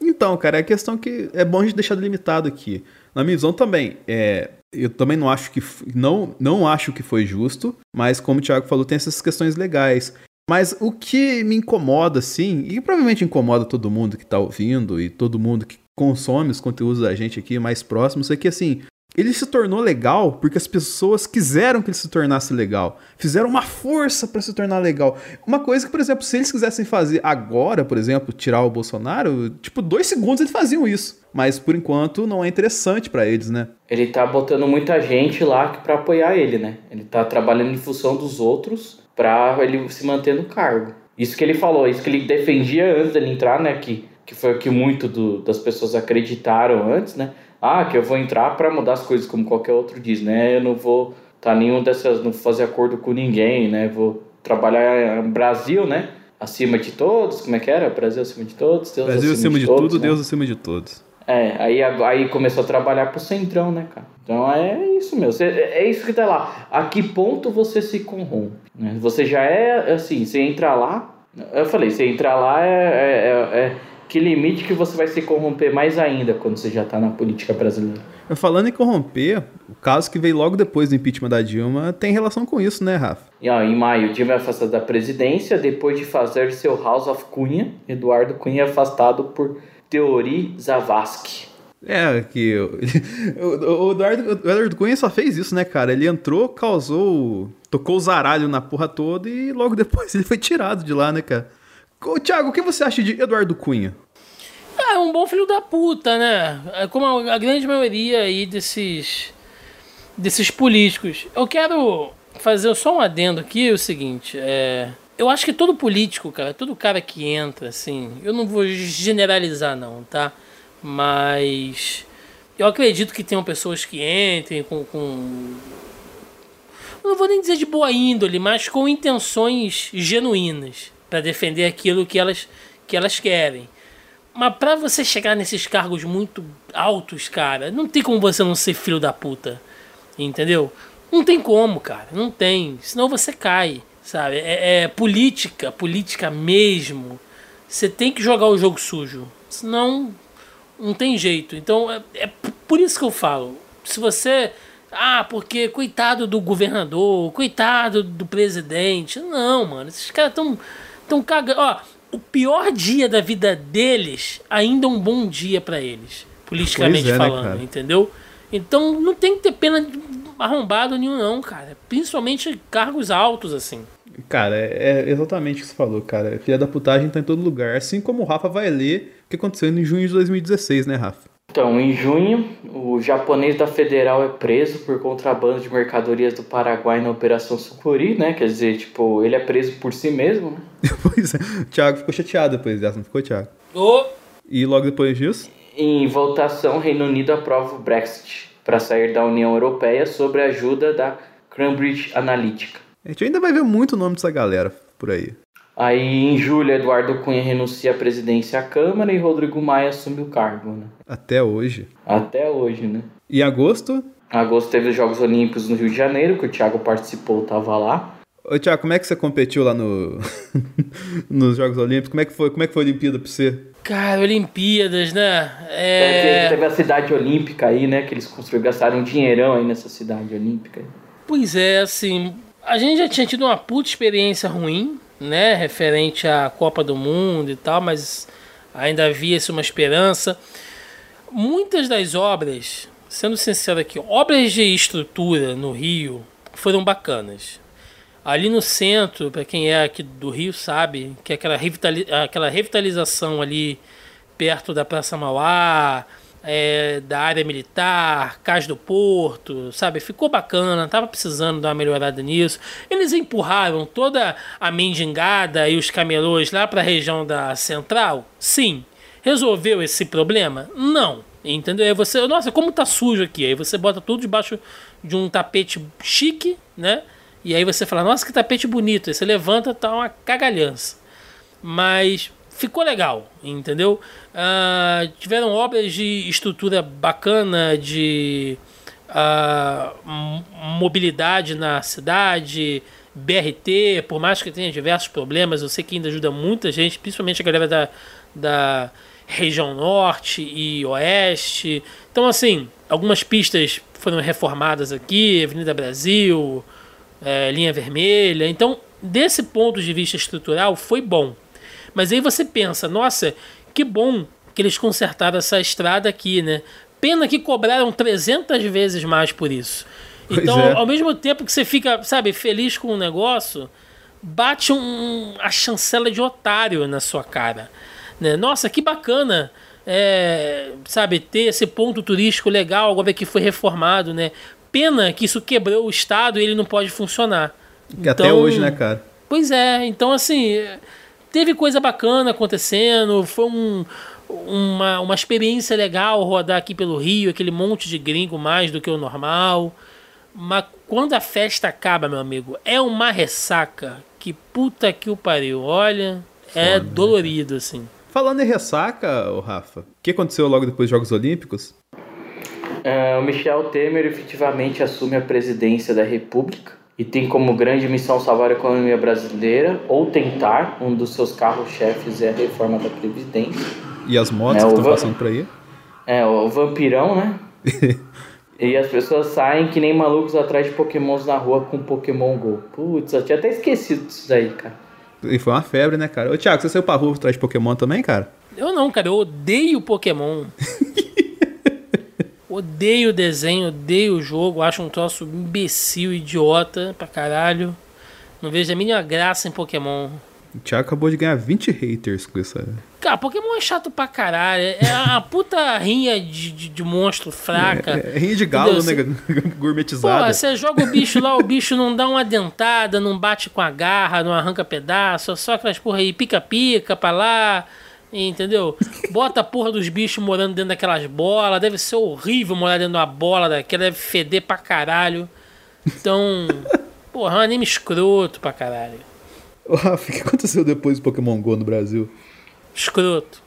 Então, cara, é a questão que é bom a gente deixar delimitado aqui. Na minha visão também, é, eu também não acho que não, não acho que foi justo, mas como o Thiago falou, tem essas questões legais. Mas o que me incomoda, assim, e provavelmente incomoda todo mundo que tá ouvindo e todo mundo que consome os conteúdos da gente aqui mais próximos, é que assim, ele se tornou legal porque as pessoas quiseram que ele se tornasse legal. Fizeram uma força para se tornar legal. Uma coisa que, por exemplo, se eles quisessem fazer agora, por exemplo, tirar o Bolsonaro, tipo, dois segundos eles faziam isso. Mas por enquanto não é interessante para eles, né? Ele tá botando muita gente lá pra apoiar ele, né? Ele tá trabalhando em função dos outros pra ele se manter no cargo. Isso que ele falou, isso que ele defendia antes dele entrar, né? Que, que foi o que muito do- das pessoas acreditaram antes, né? Ah, que eu vou entrar pra mudar as coisas, como qualquer outro diz, né? Eu não vou tá nenhum dessas, não vou fazer acordo com ninguém, né? Vou trabalhar no Brasil, né? Acima de todos, como é que era? Brasil acima de todos, Deus Brasil acima de, todos, tudo, né? Deus acima de todos. É, aí, aí começou a trabalhar pro centrão, né, cara? Então é isso, meu. Cê- é isso que tá lá. A que ponto você se corrompe? né? Você já é, assim, você entra lá... Eu falei, você entra lá é, é, é, que limite que você vai se corromper mais ainda quando você já tá na política brasileira. Falando em corromper, o caso que veio logo depois do impeachment da Dilma tem relação com isso, né, Rafa? E, ó, em maio, Dilma é afastada da presidência depois de fazer seu House of Cunha. Eduardo Cunha é afastado por Teori Zavascki. É, que o, Eduardo, o Eduardo Cunha só fez isso, né, cara? Ele entrou, causou. tocou o zaralho na porra toda e logo depois ele foi tirado de lá, né, cara? Ô, Thiago, o que você acha de Eduardo Cunha? Ah, é um bom filho da puta, né? É como a grande maioria aí desses desses políticos. Eu quero fazer só um adendo aqui, é o seguinte, é, eu acho que todo político, cara, todo cara que entra, assim, eu não vou generalizar não, tá? Mas eu acredito que tenham pessoas que entrem com, com não vou nem dizer de boa índole, mas com intenções genuínas para defender aquilo que elas, que elas querem. Mas para você chegar nesses cargos muito altos, cara, não tem como você não ser filho da puta. Entendeu? Não tem como, cara. Não tem. Senão você cai, sabe? É, é política, política mesmo. Você tem que jogar o jogo sujo. Senão, não tem jeito. Então, é, é por isso que eu falo. Se você ah, porque coitado do governador, coitado do presidente. Não, mano, esses caras estão tão cagando. Ó, o pior dia da vida deles ainda é um bom dia para eles, politicamente é, né, falando, né, entendeu? Então não tem que ter pena de arrombado nenhum, não, cara. Principalmente cargos altos, assim. Cara, é, é exatamente o que você falou, cara. Filha da putagem tá em todo lugar. Assim como o Rafa vai ler o que aconteceu em junho de 2016, né, Rafa? Então, em junho, o japonês da Federal é preso por contrabando de mercadorias do Paraguai na Operação Sucuri, né? Quer dizer, tipo, ele é preso por si mesmo, né? pois é. O Thiago ficou chateado depois dessa, não ficou, Thiago? Oh. E logo depois disso? Em votação, Reino Unido aprova o Brexit para sair da União Europeia sobre a ajuda da Cambridge Analytica. A gente ainda vai ver muito o nome dessa galera por aí. Aí, em julho, Eduardo Cunha renuncia à presidência à Câmara e Rodrigo Maia assume o cargo, né? Até hoje. Até hoje, né? E agosto? Agosto teve os Jogos Olímpicos no Rio de Janeiro, que o Thiago participou, tava lá. Ô, Thiago, como é que você competiu lá no... nos Jogos Olímpicos? Como é que foi, como é que foi a Olimpíada pra você? Cara, Olimpíadas, né? É... é teve a cidade olímpica aí, né? Que eles construíram, gastaram um dinheirão aí nessa cidade olímpica. Pois é, assim, a gente já tinha tido uma puta experiência ruim né, referente à Copa do Mundo e tal, mas ainda havia-se uma esperança. Muitas das obras, sendo sincero aqui, obras de estrutura no Rio foram bacanas. Ali no centro, para quem é aqui do Rio sabe, que é aquela revitalização ali perto da Praça Mauá, é, da área militar, Cais do Porto, sabe? Ficou bacana, tava precisando dar uma melhorada nisso. Eles empurraram toda a mendigada e os camelôs lá para a região da central? Sim. Resolveu esse problema? Não. Entendeu? Aí você, nossa, como tá sujo aqui. Aí você bota tudo debaixo de um tapete chique, né? E aí você fala, nossa, que tapete bonito. Aí você levanta, tá uma cagalhança. Mas ficou legal, entendeu? Uh, tiveram obras de estrutura bacana, de uh, mobilidade na cidade, BRT, por mais que tenha diversos problemas, eu sei que ainda ajuda muita gente, principalmente a galera da, da região norte e oeste. Então, assim, algumas pistas foram reformadas aqui, Avenida Brasil, é, linha vermelha. Então, desse ponto de vista estrutural, foi bom. Mas aí você pensa, nossa, que bom que eles consertaram essa estrada aqui, né? Pena que cobraram 300 vezes mais por isso. Então, é. ao mesmo tempo que você fica, sabe, feliz com o negócio, bate um, a chancela de otário na sua cara. Né? Nossa, que bacana, é, sabe, ter esse ponto turístico legal agora que foi reformado, né? Pena que isso quebrou o estado e ele não pode funcionar. Então, até hoje, né, cara? Pois é, então assim, teve coisa bacana acontecendo, foi um, uma, uma experiência legal rodar aqui pelo Rio, aquele monte de gringo mais do que o normal. Mas quando a festa acaba, meu amigo, é uma ressaca que puta que o pariu. Olha, é Foda, dolorido, assim. Falando em ressaca, o Rafa, o que aconteceu logo depois dos Jogos Olímpicos? Uh, o Michel Temer efetivamente assume a presidência da República e tem como grande missão salvar a economia brasileira ou tentar. Um dos seus carros-chefes é a reforma da Previdência. E as motos É, que estão va- passando por aí? É, o vampirão, né? e as pessoas saem que nem malucos atrás de pokémons na rua com Pokémon GO. Putz, eu tinha até esquecido disso daí, cara. E foi uma febre, né, cara? Ô, Thiago, você saiu pra rua atrás de Pokémon também, cara? Eu não, cara, eu odeio Pokémon. odeio o desenho, odeio o jogo, acho um troço imbecil, idiota pra caralho. Não vejo a mínima graça em Pokémon. O Thiago acabou de ganhar 20 haters com essa. Cara, Pokémon é chato pra caralho. É uma puta rinha de, de, de monstro fraca. É, rinha de galo, Entendeu? né? Pô, Gourmetizada. você joga o bicho lá, o bicho não dá uma dentada, não bate com a garra, não arranca pedaço, só aquelas porra aí, pica-pica pra lá, entendeu? Bota a porra dos bichos morando dentro daquelas bolas, deve ser horrível morar dentro de uma bola daquela, deve feder pra caralho. Então, porra, é um anime escroto pra caralho. Ô, Rafa, o que aconteceu depois do Pokémon GO no Brasil? Escroto.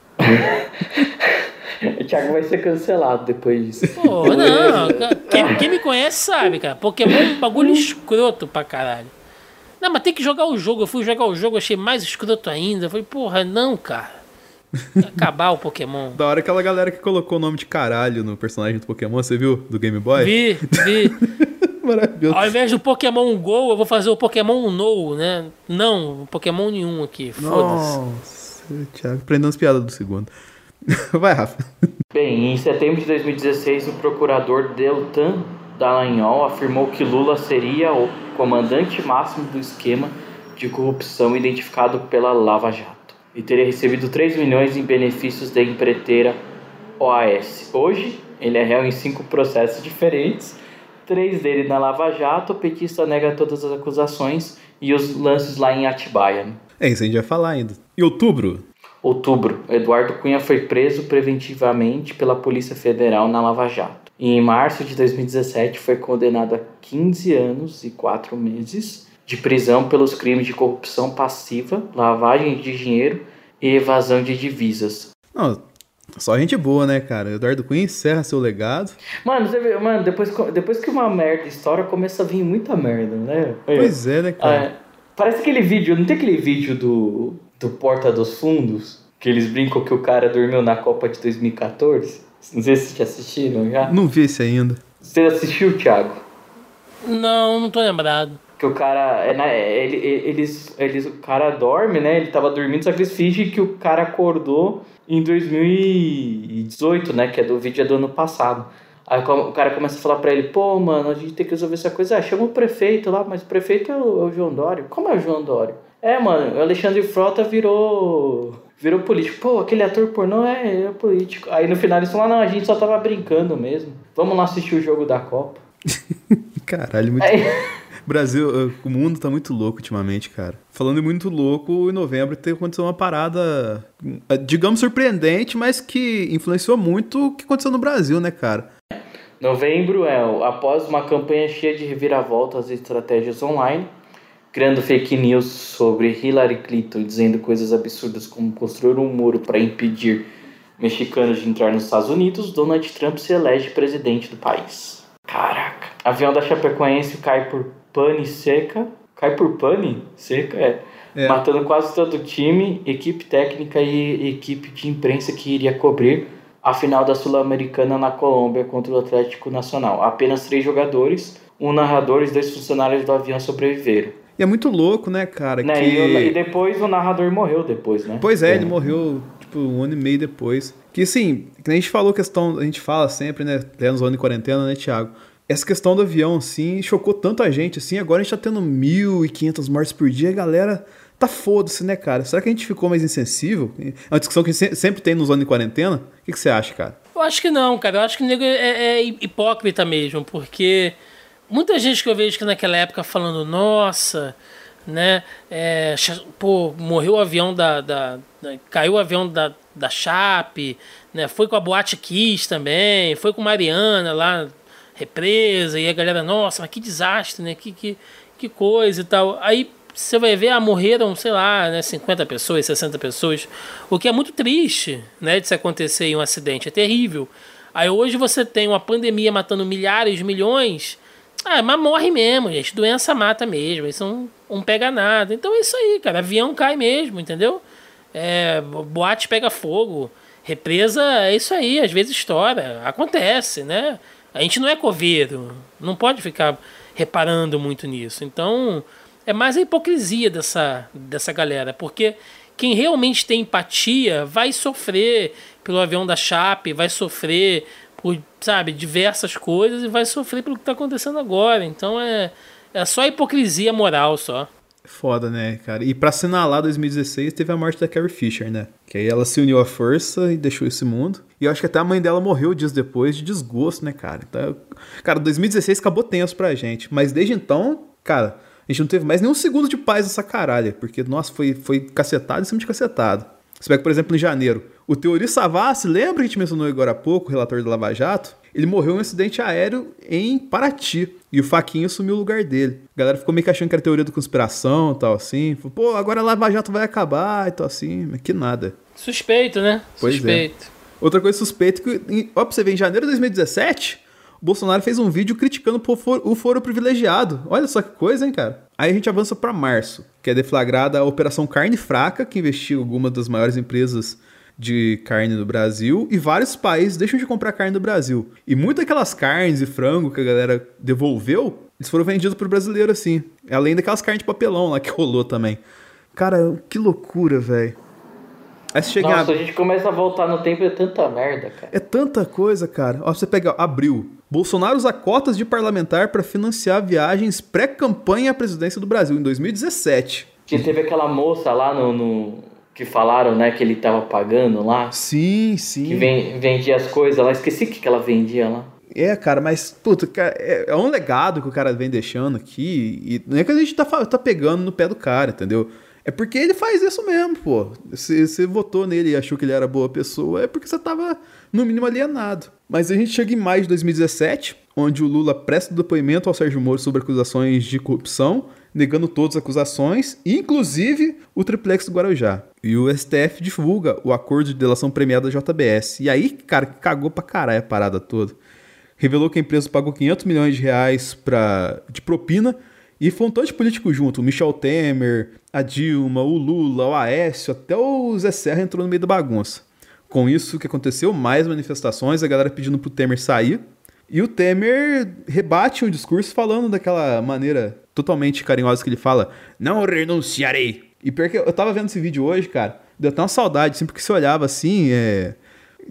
O Thiago vai ser cancelado depois disso. Pô, não, quem, quem me conhece sabe, cara. Pokémon é um bagulho escroto pra caralho. Não, mas tem que jogar o jogo. Eu fui jogar o jogo, achei mais escroto ainda. Eu falei, porra, não, cara. Acabar o Pokémon. Da hora aquela galera que colocou o nome de caralho no personagem do Pokémon, você viu? Do Game Boy? Vi, vi. Maravilhoso. Ao invés do Pokémon Go, eu vou fazer o Pokémon No, né? Não, Pokémon nenhum aqui. Foda-se. Nossa, Thiago, prendendo as piadas do segundo. Vai, Rafa. Bem, em setembro de 2016, o procurador Deltan Dallagnol afirmou que Lula seria o comandante máximo do esquema de corrupção identificado pela Lava Jato e teria recebido 3 milhões em benefícios da empreiteira OAS. Hoje, ele é réu em cinco processos diferentes, três dele na Lava Jato, o petista nega todas as acusações e os lances lá em Atibaia. É isso, a gente vai falar ainda. Em outubro, Outubro, Eduardo Cunha foi preso preventivamente pela Polícia Federal na Lava Jato. E em março de 2017 foi condenado a 15 anos e 4 meses de prisão pelos crimes de corrupção passiva, lavagem de dinheiro e evasão de divisas. não, só gente boa, né, cara? Eduardo Cunha encerra seu legado. Mano, você vê, mano depois, depois que uma merda estoura, começa a vir muita merda, né? Pois é, né, cara? É, parece aquele vídeo, não tem aquele vídeo do, do Porta dos Fundos? Que eles brincam que o cara dormiu na Copa de 2014? Não sei se vocês já assistiram já. Não vi esse ainda. Você assistiu, Thiago? Não, não tô lembrado. Que o cara. É, né, ele, ele- eles, eles, o cara dorme, né? Ele tava dormindo, só que eles fingem que o cara acordou em 2018, né? Que é do vídeo é do ano passado. Aí o cara começa a falar pra ele, pô, mano, a gente tem que resolver essa coisa. Ah, chama o prefeito lá, mas o prefeito é o, é o João Dório. Como é o João Dório? É, mano, o Alexandre Frota virou. Virou político. Pô, aquele ator pornô é, é político. Aí no final eles falam, não, a gente só tava brincando mesmo. Vamos lá assistir o jogo da Copa. Caralho, muito. Aí, Brasil, uh, o mundo tá muito louco ultimamente, cara. Falando em muito louco, em novembro teve aconteceu uma parada, uh, digamos, surpreendente, mas que influenciou muito o que aconteceu no Brasil, né, cara? Novembro é após uma campanha cheia de reviravoltas e estratégias online, criando fake news sobre Hillary Clinton, dizendo coisas absurdas como construir um muro para impedir mexicanos de entrar nos Estados Unidos, Donald Trump se elege presidente do país. Caraca. Avião da Chapecoense cai por pane seca. Cai por pane seca? É. É. Matando quase todo o time, equipe técnica e equipe de imprensa que iria cobrir a final da Sul-Americana na Colômbia contra o Atlético Nacional. Apenas três jogadores, um narrador e dois funcionários do avião sobreviveram. E é muito louco, né, cara? Né, que... e, e depois o narrador morreu depois, né? Pois é, ele morreu, tipo, um ano e meio depois. Que, que nem a gente falou questão, a gente fala sempre, né, até nos anos de quarentena, né, Thiago? Essa questão do avião, assim, chocou tanto a gente, assim, agora a gente tá tendo 1.500 mortes por dia, a galera tá foda-se, né, cara? Será que a gente ficou mais insensível? É uma discussão que se- sempre tem nos anos de quarentena. O que, que você acha, cara? Eu acho que não, cara. Eu acho que o nego é, é hipócrita mesmo, porque muita gente que eu vejo que naquela época falando, nossa, né? é, pô, morreu o avião da. da- da- caiu o avião da, da Chape, né? Foi com a Boate Kiss também, foi com Mariana lá, represa, e a galera, nossa, mas que desastre, né? Que, que, que coisa e tal. Aí você vai ver, ah, morreram, sei lá, né, 50 pessoas, 60 pessoas, o que é muito triste, né, de se acontecer em um acidente, é terrível. Aí hoje você tem uma pandemia matando milhares, milhões, ah, mas morre mesmo, gente, doença mata mesmo, isso não, não pega nada. Então é isso aí, cara, avião cai mesmo, entendeu? É, boate pega fogo. Represa é isso aí, às vezes estoura, acontece, né? A gente não é coveiro, não pode ficar reparando muito nisso. Então, é mais a hipocrisia dessa, dessa galera, porque quem realmente tem empatia vai sofrer pelo avião da Chape, vai sofrer por, sabe, diversas coisas e vai sofrer pelo que está acontecendo agora. Então é, é só hipocrisia moral só. Foda, né, cara? E pra assinalar 2016 teve a morte da Carrie Fisher, né? Que aí ela se uniu à força e deixou esse mundo. E eu acho que até a mãe dela morreu dias depois de desgosto, né, cara? Então, cara, 2016 acabou tenso pra gente. Mas desde então, cara, a gente não teve mais nenhum segundo de paz nessa caralha. Porque, nossa, foi, foi cacetado em cima de cacetado. Você pega, por exemplo, em janeiro. O Teori Savassi, lembra que a gente mencionou agora há pouco, o relator do Lava Jato? Ele morreu em um acidente aéreo em Paraty. E o Faquinho assumiu o lugar dele. A galera ficou meio que achando que era teoria da conspiração e tal, assim. Falou, pô, agora a Lava Jato vai acabar e tal, assim. Mas que nada. Suspeito, né? Pois é. Suspeito. Outra coisa suspeita que, em- ó, pra você ver, em janeiro de 2017, o Bolsonaro fez um vídeo criticando o foro, privilegiado. Olha só que coisa, hein, cara? Aí a gente avança pra março, que é deflagrada a Operação Carne Fraca, que investiga algumas das maiores empresas de carne do Brasil, e vários países deixam de comprar carne do Brasil. E muitas daquelas carnes e frango que a galera devolveu, eles foram vendidos pro brasileiro assim. Além daquelas carnes de papelão lá que rolou também. Cara, que loucura, velho. Aí você chega Nossa, ab- a gente começa a voltar no tempo e é tanta merda, cara. é tanta coisa, cara. Ó, você pega abril. Bolsonaro usa cotas de parlamentar para financiar viagens pré-campanha à presidência do Brasil em 2017. Que teve aquela moça lá no, no- que falaram, né, que ele tava pagando lá, Sim, que sim. ven- vendia as coisas lá. Esqueci o que, que ela vendia lá. É, cara, mas, puta, cara, é, é um legado que o cara vem deixando aqui. E não é que a gente tá, tá pegando no pé do cara, entendeu? É porque ele faz isso mesmo, pô. Se você votou nele e achou que ele era boa pessoa, é porque você tava, no mínimo, alienado. Mas a gente chega em maio de 2017, onde o Lula presta depoimento ao Sérgio Moro sobre acusações de corrupção, negando todas as acusações, inclusive o triplex do Guarujá. E o STF divulga o acordo de delação premiada da JBS. E aí, cara, cagou pra caralho a parada toda revelou que a empresa pagou 500 milhões de reais pra, de propina e foi um de político junto. O Michel Temer, a Dilma, o Lula, o Aécio, até o Zé Serra entrou no meio da bagunça. Com isso, o que aconteceu? Mais manifestações, a galera pedindo pro Temer sair. E o Temer rebate o discurso falando daquela maneira totalmente carinhosa que ele fala: Não renunciarei. E pior que eu tava vendo esse vídeo hoje, cara, deu até uma saudade, sempre que você olhava assim, é.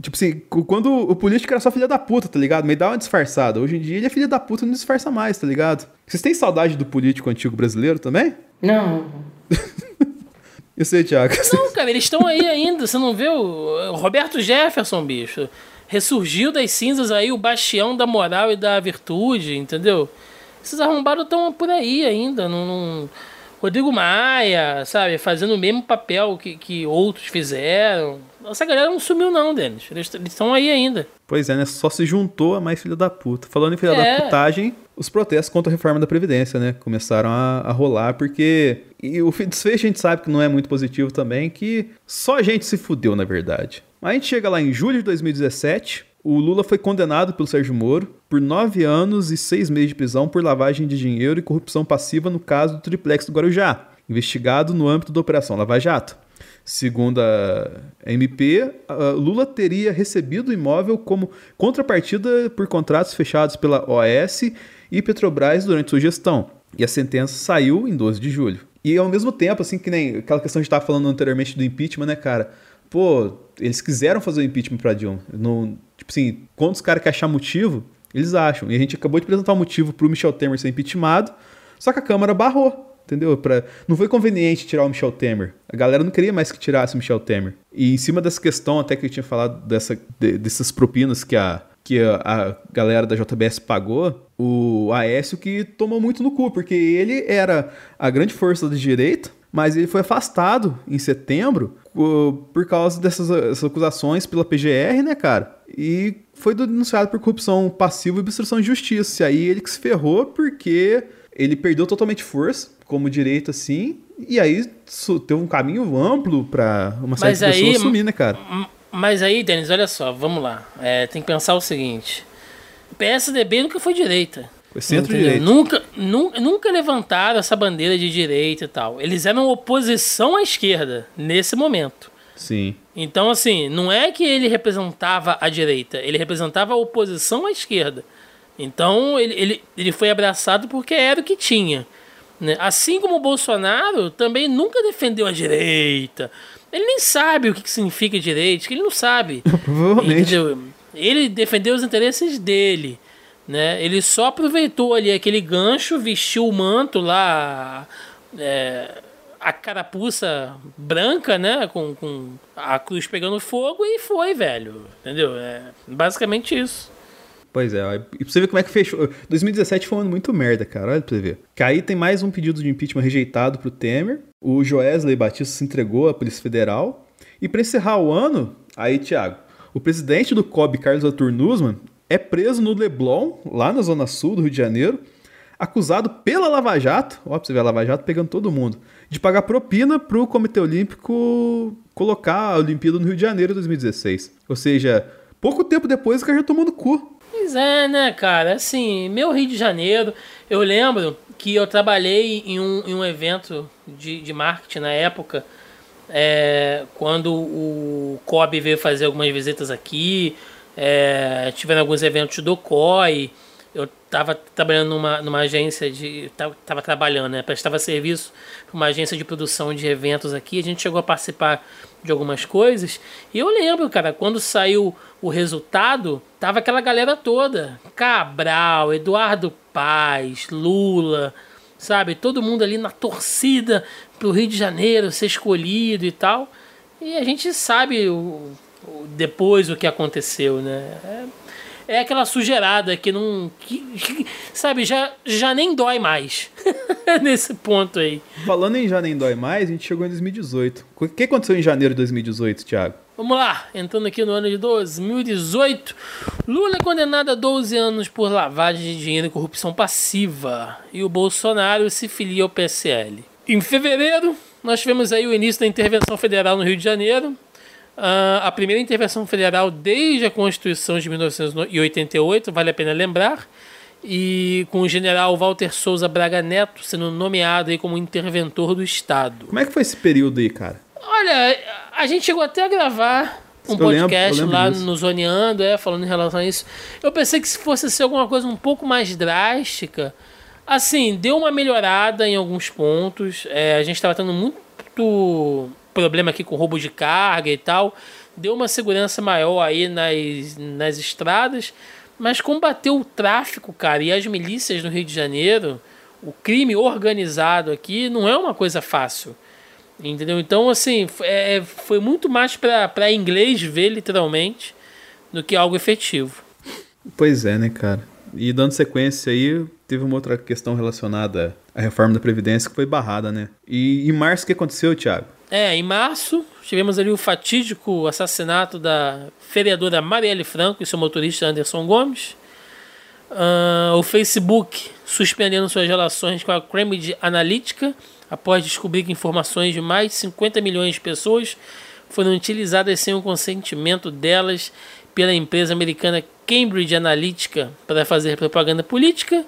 Tipo assim, quando o político era só filha da puta, tá ligado? Mas dá uma disfarçada. Hoje em dia ele é filha da puta e não disfarça mais, tá ligado? Vocês têm saudade do político antigo brasileiro também? Não, Eu sei, Thiago. Não, cara, eles estão aí ainda. Você não viu? O Roberto Jefferson, bicho. Ressurgiu das cinzas aí o bastião da moral e da virtude, entendeu? Esses arrombados estão por aí ainda. Não, não- Rodrigo Maia, sabe? Fazendo o mesmo papel que, que outros fizeram. Essa galera não sumiu, não, Denis. Eles estão aí ainda. Pois é, né? Só se juntou a mais filha da puta. Falando em filha É. da putagem, os protestos contra a reforma da Previdência, né? Começaram a, a rolar, porque. E o desfecho a gente sabe que não é muito positivo também, que só a gente se fudeu, na verdade. Mas a gente chega lá em julho de 2017. O Lula foi condenado pelo Sérgio Moro por nove anos e seis meses de prisão por lavagem de dinheiro e corrupção passiva no caso do triplex do Guarujá, investigado no âmbito da Operação Lava Jato. Segundo a MP, a Lula teria recebido o imóvel como contrapartida por contratos fechados pela OAS e Petrobras durante sua gestão. E a sentença saiu em 12 de julho. E ao mesmo tempo, assim, que nem aquela questão que a gente estava falando anteriormente do impeachment, né, cara? Pô, eles quiseram fazer o impeachment pra Dilma. Não, tipo assim, quando os caras querem achar motivo, eles acham. E a gente acabou de apresentar o motivo pro Michel Temer ser impeachmentado, só que a Câmara barrou. Entendeu? Pra... Não foi conveniente tirar o Michel Temer. A galera não queria mais que tirasse o Michel Temer. E em cima dessa questão, até que eu tinha falado dessa, de- dessas propinas que a, que a, a galera da JBS pagou, o Aécio que tomou muito no cu, porque ele era a grande força da direita, mas ele foi afastado em setembro por causa dessas, acusações pela PGR, né, cara? E foi denunciado por corrupção passiva e obstrução de justiça. E aí ele que se ferrou porque ele perdeu totalmente força como direito, assim, e aí teve um caminho amplo pra uma série Mas de aí- pessoas assumir, né, cara? Mas aí, Denis, olha só, vamos lá. É, tem que pensar o seguinte: PSDB nunca foi direita. Foi Entendeu? centro-direita. Nunca, nunca, nunca levantaram essa bandeira de direita e tal. Eles eram oposição à esquerda nesse momento. Sim. Então, assim, não é que ele representava a direita, ele representava a oposição à esquerda. Então, ele, ele, ele foi abraçado porque era o que tinha. Né? Assim como o Bolsonaro também nunca defendeu a direita. Ele nem sabe o que significa direita, que ele não sabe. Provavelmente. Entendeu? Ele defendeu os interesses dele. Né? Ele só aproveitou ali aquele gancho, vestiu o manto lá, é, a carapuça branca, né? Com, com a cruz pegando fogo e foi, velho. Entendeu? É basicamente isso. Pois é, e pra você ver como é que fechou. 2017 foi um ano muito merda, cara. Olha pra você ver. Que aí tem mais um pedido de impeachment rejeitado pro Temer. O Joesley Batista se entregou à Polícia Federal. E pra encerrar o ano, aí, Thiago, o presidente do COB, Carlos Arthur Nussmann, é preso no Leblon, lá na Zona Sul do Rio de Janeiro, acusado pela Lava Jato, ó, você ver a Lava Jato pegando todo mundo, de pagar propina pro Comitê Olímpico colocar a Olimpíada no Rio de Janeiro em 2016. Ou seja, pouco tempo depois o cara já tomou no cu. Pois é, né, cara? Assim, meu Rio de Janeiro, eu lembro que eu trabalhei em um, em um evento de, de marketing na época, é, quando o COB veio fazer algumas visitas aqui, é, tiveram alguns eventos do COI, eu estava trabalhando numa, numa agência de. Estava trabalhando, né? Prestava serviço para uma agência de produção de eventos aqui. A gente chegou a participar de algumas coisas. E eu lembro, cara, quando saiu o resultado, tava aquela galera toda. Cabral, Eduardo Paz, Lula, sabe? Todo mundo ali na torcida pro Rio de Janeiro ser escolhido e tal. E a gente sabe o, o depois o que aconteceu, né? É, é aquela sujeirada que não. Que, que, sabe, já, já nem dói mais. Nesse ponto aí. Falando em já nem dói mais, a gente chegou em 2018. O que aconteceu em janeiro de 2018, Thiago? Vamos lá, entrando aqui no ano de 2018. Lula é condenado a 12 anos por lavagem de dinheiro e corrupção passiva. E o Bolsonaro se filia ao PSL. Em fevereiro, nós tivemos aí o início da intervenção federal no Rio de Janeiro. Uh, a primeira intervenção federal desde a Constituição de 1988, vale a pena lembrar, e com o general Walter Souza Braga Neto sendo nomeado aí como interventor do Estado. Como é que foi esse período aí, cara? Olha, a gente chegou até a gravar um Eu podcast lembro- lembro lá disso. no Zoneando, é, falando em relação a isso. Eu pensei que se fosse ser alguma coisa um pouco mais drástica, assim, deu uma melhorada em alguns pontos. É, a gente estava tendo muito problema aqui com roubo de carga e tal. Deu uma segurança maior aí nas, nas estradas. Mas combater o tráfico, cara, e as milícias no Rio de Janeiro, o crime organizado aqui, não é uma coisa fácil. Entendeu? Então, assim, f- é, foi muito mais para inglês ver, literalmente, do que algo efetivo. Pois é, né, cara? E dando sequência aí, teve uma outra questão relacionada à reforma da Previdência que foi barrada, né? E em março o que aconteceu, Thiago? É, em março, tivemos ali o fatídico assassinato da vereadora Marielle Franco e seu motorista Anderson Gomes. Ah, o Facebook suspendendo suas relações com a Cambridge Analytica após descobrir que informações de mais de 50 milhões de pessoas foram utilizadas sem o consentimento delas pela empresa americana Cambridge Analytica para fazer propaganda política.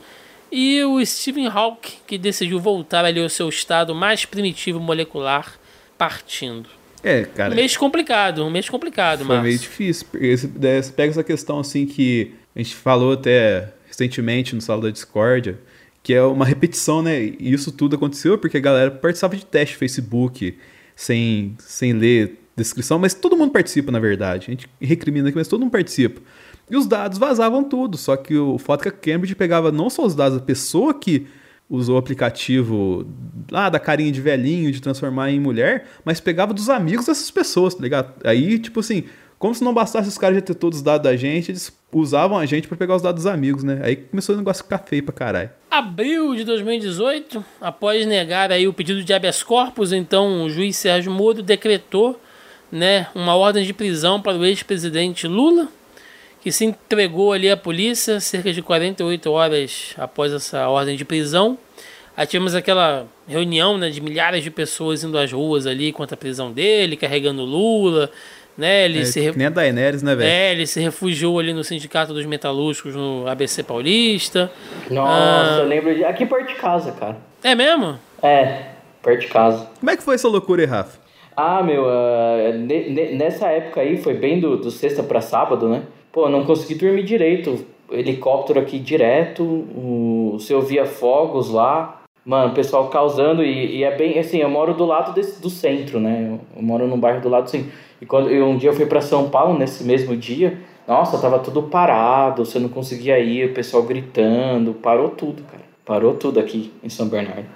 E o Stephen Hawking, que decidiu voltar ali ao seu estado mais primitivo molecular, partindo. É, cara, Um mês complicado, um mês complicado, foi mas meio difícil. Você pega essa questão assim que a gente falou até recentemente no Sala da Discórdia, que é uma repetição, né? E isso tudo aconteceu porque a galera participava de teste Facebook sem, sem ler descrição, mas todo mundo participa, na verdade. A gente recrimina aqui, mas todo mundo participa. E os dados vazavam tudo, só que o foto é que a Cambridge pegava não só os dados da pessoa que usou o aplicativo lá da carinha de velhinho, de transformar em mulher, mas pegava dos amigos dessas pessoas, tá ligado? Aí, tipo assim, como se não bastasse os caras já ter todos os dados da gente, eles usavam a gente pra pegar os dados dos amigos, né? Aí começou o negócio ficar feio pra caralho. abril de 2018, após negar aí o pedido de habeas corpus, então o juiz Sérgio Moro decretou, né, uma ordem de prisão para o ex-presidente Lula, que se entregou ali à polícia cerca de 48 horas após essa ordem de prisão. Aí tivemos aquela reunião né, de milhares de pessoas indo às ruas ali contra a prisão dele, carregando Lula, né? Ele É, se re- que nem a Daenerys, né, velho? é, ele se refugiou ali no Sindicato dos Metalúrgicos no ABC Paulista. Nossa, Ah. eu lembro de. Aqui perto de casa, cara. É mesmo? É, perto de casa. Como é que foi essa loucura aí, Rafa? Ah, meu, uh, ne- ne- nessa época aí, foi bem do, do sexta pra sábado, né? Pô, não consegui dormir direito. Helicóptero aqui direto, o, você ouvia fogos lá. Mano, o pessoal causando, e, e é bem assim, eu moro do lado desse, do centro, né? Eu, eu moro num bairro do lado do centro. E quando eu, um dia eu fui para São Paulo, nesse mesmo dia, nossa, tava tudo parado, você não conseguia ir, o pessoal gritando, parou tudo, cara. Parou tudo aqui em São Bernardo.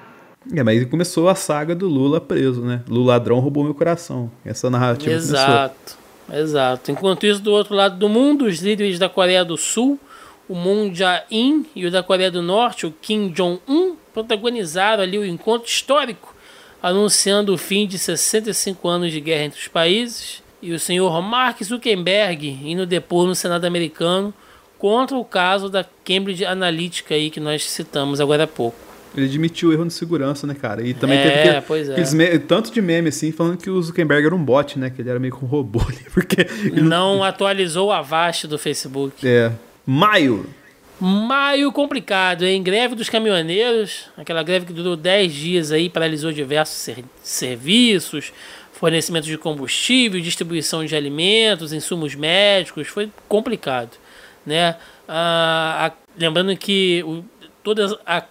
É, mas aí começou a saga do Lula preso, né? Lula ladrão roubou meu coração. Essa narrativa começou. Exato, exato. Enquanto isso, do outro lado do mundo, os líderes da Coreia do Sul, o Moon Jae-in e o da Coreia do Norte, o Kim Jong-un, protagonizaram ali o encontro histórico, anunciando o fim de 65 anos de guerra entre os países, e o senhor Mark Zuckerberg indo depor no Senado americano contra o caso da Cambridge Analytica aí que nós citamos agora há pouco. Ele admitiu o erro de segurança, né, cara? E também É, teve que, pois é. tanto de meme assim, falando que o Zuckerberg era um bot, né? Que ele era meio que um robô ali, porque ele Não atualizou o Avast do Facebook. É. Maio. Maio complicado, hein? Greve dos caminhoneiros, aquela greve que durou 10 dias aí, paralisou diversos ser- serviços, fornecimento de combustível, distribuição de alimentos, insumos médicos, foi complicado, né? Ah, a- lembrando que o, toda a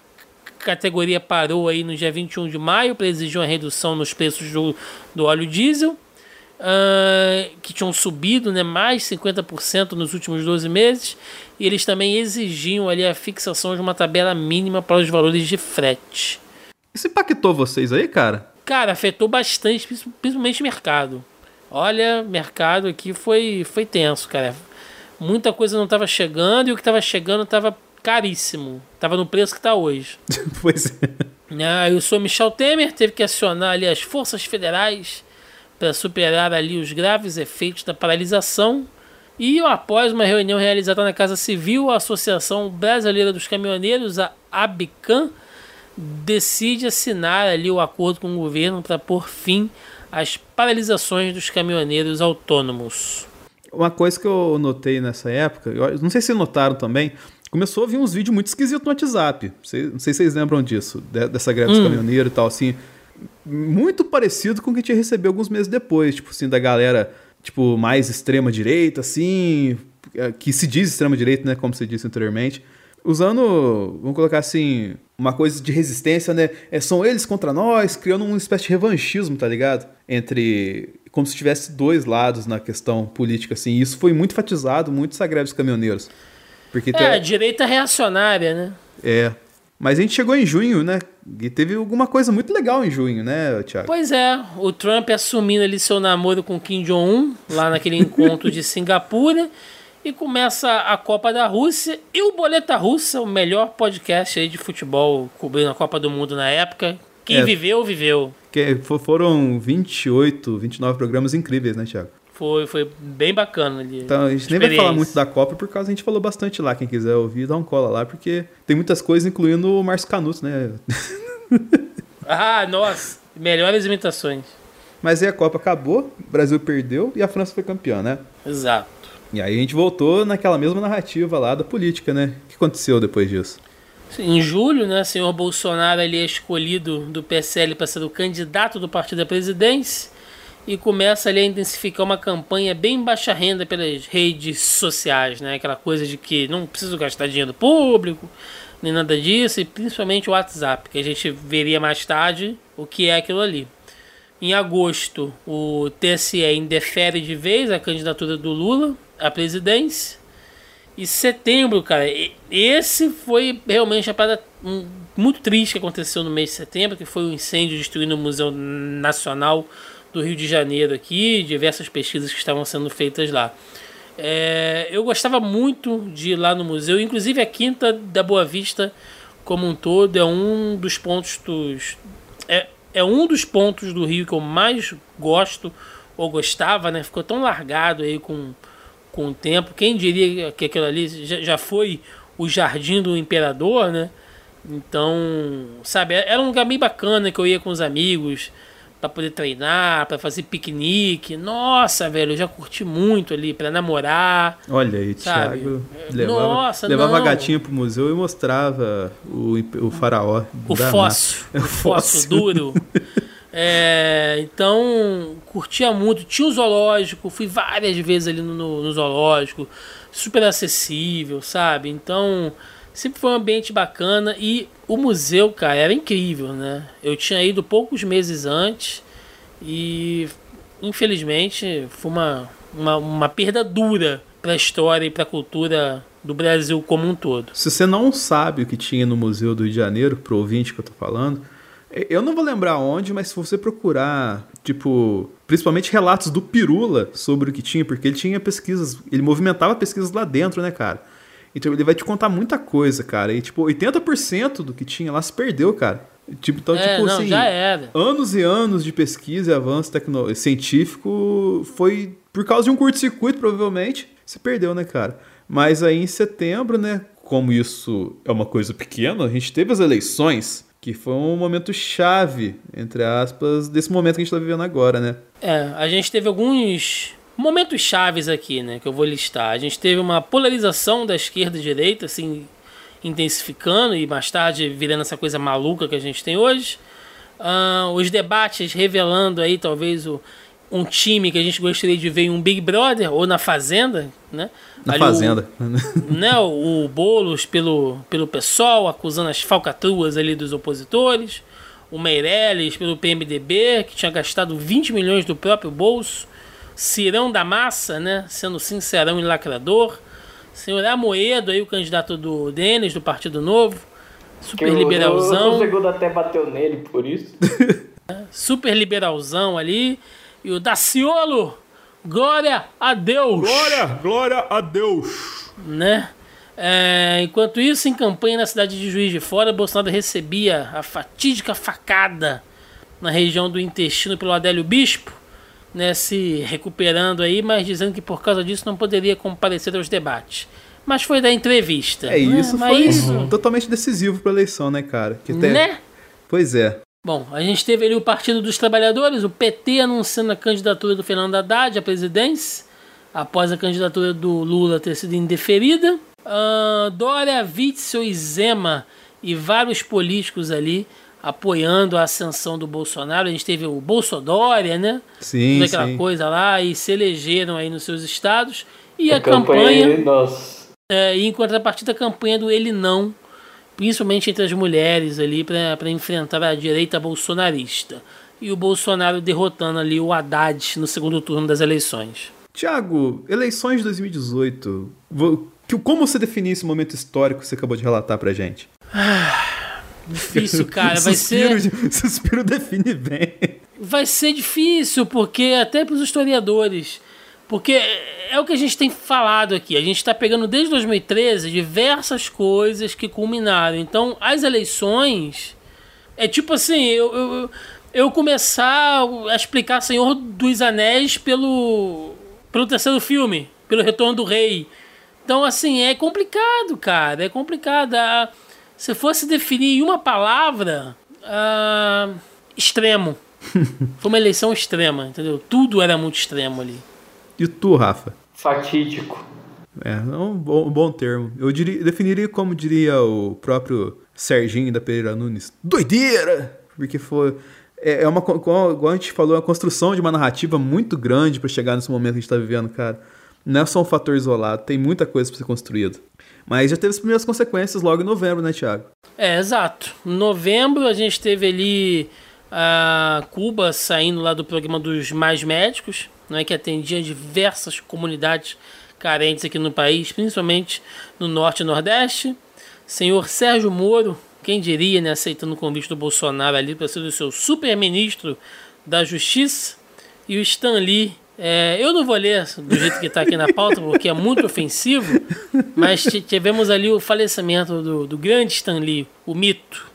categoria parou aí no dia 21 de maio para exigir uma redução nos preços do, do óleo diesel, ah, que tinham subido né, mais 50% nos últimos 12 meses, e eles também exigiam ali a fixação de uma tabela mínima para os valores de frete. Isso impactou vocês aí, cara? Cara, afetou bastante, princi- principalmente o mercado. Olha, mercado aqui foi, foi tenso, cara. Muita coisa não estava chegando e o que estava chegando estava caríssimo. Estava no preço que está hoje. pois é. Ah, o senhor Michel Temer teve que acionar ali as forças federais para superar ali os graves efeitos da paralisação. E após uma reunião realizada na Casa Civil, a Associação Brasileira dos Caminhoneiros, a ABCAM, decide assinar ali o acordo com o governo para pôr fim às paralisações dos caminhoneiros autônomos. Uma coisa que eu notei nessa época, eu não sei se notaram também, começou a vir uns vídeos muito esquisitos no WhatsApp. Sei- Não sei se vocês lembram disso, de- dessa greve dos caminhoneiros e tal, assim. Muito parecido com o que a gente recebeu alguns meses depois, tipo assim, da galera, tipo, mais extrema-direita, assim, eh, que se diz extrema-direita, né, como você disse anteriormente. Usando, vamos colocar assim, uma coisa de resistência, né? É, são eles contra nós, criando uma espécie de revanchismo, tá ligado? Entre. Como se tivesse dois lados na questão política, assim. E isso foi muito enfatizado, muito essa greve dos caminhoneiros. Porque É, tem- direita reacionária, né? é. Mas a gente chegou em junho, né? E teve alguma coisa muito legal em junho, né, Thiago? Pois é, o Trump assumindo ali seu namoro com Kim Jong-un, lá naquele encontro de Singapura, e começa a Copa da Rússia e o Boleta Russa, o melhor podcast aí de futebol cobrindo a Copa do Mundo na época. Quem É. viveu, viveu. Que fo- foram 28, 29 programas incríveis, né, Thiago? Foi, foi bem bacana ali. Então a gente nem vai falar muito da Copa, por causa a gente falou bastante lá. Quem quiser ouvir, dá um cola lá, porque tem muitas coisas, incluindo o Márcio Canuto, né? Ah, nossa, melhores imitações. Mas aí a Copa acabou, o Brasil perdeu e a França foi campeã, né? Exato. E aí a gente voltou naquela mesma narrativa lá da política, né? O que aconteceu depois disso? Em julho, né, senhor Bolsonaro ali é escolhido do PSL para ser o candidato do partido à presidência e começa ali a intensificar uma campanha bem baixa renda pelas redes sociais, né? Aquela coisa de que não preciso gastar dinheiro público, nem nada disso, e principalmente o WhatsApp, que a gente veria mais tarde o que é aquilo ali. Em agosto, o TSE indefere de vez a candidatura do Lula à presidência. E setembro, cara, esse foi realmente a parada hum, muito triste que aconteceu no mês de setembro, que foi o incêndio destruindo o Museu Nacional do Rio de Janeiro aqui, diversas pesquisas que estavam sendo feitas lá. É, eu gostava muito de ir lá no museu, inclusive a Quinta da Boa Vista como um todo é um dos pontos dos é, é um dos pontos do Rio que eu mais gosto ou gostava, né? Ficou tão largado aí com com o tempo. Quem diria que aquilo ali já, já foi o Jardim do Imperador, né? Então, sabe, era um lugar bem bacana que eu ia com os amigos para poder treinar, para fazer piquenique. Nossa, velho, eu já curti muito ali para namorar. Olha aí, Sabe? Thiago. É, Levava, nossa, levava a não. gatinha pro museu e mostrava o, o faraó. O fóssil, o fóssil duro. É, então, curtia muito. Tinha o zoológico, fui várias vezes ali no, no zoológico, super acessível, sabe? Então, sempre foi um ambiente bacana e o museu, cara, era incrível, né? Eu tinha ido poucos meses antes e, infelizmente, foi uma, uma, uma perda dura para a história e para a cultura do Brasil como um todo. Se você não sabe o que tinha no Museu do Rio de Janeiro, pro ouvinte que eu tô falando, eu não vou lembrar onde, mas se você procurar, tipo, principalmente relatos do Pirula sobre o que tinha, porque ele tinha pesquisas, ele movimentava pesquisas lá dentro, né, cara? Então ele vai te contar muita coisa, cara. E tipo, 80% do que tinha lá se perdeu, cara. Tipo, então, É, tipo não, assim, já era. anos e anos de pesquisa e avanço tecno... científico foi por causa de um curto-circuito, provavelmente, se perdeu, né, cara? Mas aí em setembro, né, como isso é uma coisa pequena, a gente teve as eleições, que foi um momento chave, entre aspas, desse momento que a gente tá vivendo agora, né? É, a gente teve alguns momentos chaves aqui, né, que eu vou listar. A gente teve uma polarização da esquerda e direita, assim, intensificando e mais tarde virando essa coisa maluca que a gente tem hoje. Ah, os debates revelando aí talvez o, um time que a gente gostaria de ver em um Big Brother ou na Fazenda, né? Na Ali o- Fazenda. né, o Boulos pelo, pelo PSOL, acusando as falcatruas ali dos opositores, o Meirelles pelo PMDB, que tinha gastado 20 milhões do próprio bolso, Cirão da Massa, né, sendo sincerão e lacrador, senhor Amoedo, aí, o candidato do Denis, do Partido Novo, super liberalzão, o segundo até bateu nele por isso. super liberalzão ali, e o Daciolo, glória a Deus! glória, glória a Deus! né? É, enquanto isso, em campanha na cidade de Juiz de Fora, Bolsonaro recebia a fatídica facada na região do intestino pelo Adélio Bispo, né, se recuperando aí, mas dizendo que por causa disso não poderia comparecer aos debates. Mas foi da entrevista. É né? isso, Mas foi isso, totalmente decisivo pra eleição, né, cara? Que até- né? Pois é. Bom, a gente teve ali o Partido dos Trabalhadores, o PT anunciando a candidatura do Fernando Haddad à presidência, após a candidatura do Lula ter sido indeferida. Ah, Dória, Witzel e Zema e vários políticos ali apoiando a ascensão do Bolsonaro. A gente teve o Bolsodória, né? Sim, Toda aquela sim. coisa lá e se elegeram aí nos seus estados. E a, A campanha, campanha. Nossa. é, e em contrapartida a campanha do Ele Não, principalmente entre as mulheres ali, para enfrentar a direita bolsonarista. E o Bolsonaro derrotando ali o Haddad no segundo turno das eleições. Tiago, eleições de 2018. vo- que- Como você definir esse momento histórico que você acabou de relatar pra gente? Difícil, cara, vai Suspiro ser, Suspiro define bem. vai ser difícil, porque até para os historiadores. Porque é o que a gente tem falado aqui. A gente está pegando desde 2013 diversas coisas que culminaram. Então, as eleições. É tipo assim, eu, eu, eu começar a explicar Senhor dos Anéis pelo, pelo terceiro filme, pelo Retorno do Rei. Então, assim, é complicado, cara. É complicado. Ah, se fosse definir em uma palavra, ah, extremo. Foi uma eleição extrema, entendeu? Tudo era muito extremo ali. E tu, Rafa? Fatídico. É, é um bom, um bom termo. Eu diria- definiria como diria o próprio Serginho da Pereira Nunes. Doideira! Porque foi. É, é uma. Igual a gente falou, é uma construção de uma narrativa muito grande pra chegar nesse momento que a gente tá vivendo, cara. Não é só um fator isolado, tem muita coisa pra ser construído. Mas já teve as primeiras consequências logo em novembro, né, Thiago? É, exato. Em novembro a gente teve ali a Cuba saindo lá do programa dos Mais Médicos, né, que atendia diversas comunidades carentes aqui no país, principalmente no norte e nordeste. Senhor Sérgio Moro, quem diria, né, aceitando o convite do Bolsonaro ali para ser o seu super-ministro da Justiça. E o Stan Lee, é, eu não vou ler do jeito que está aqui na pauta, porque é muito ofensivo, mas tivemos ali o falecimento do, do grande Stan Lee, o mito.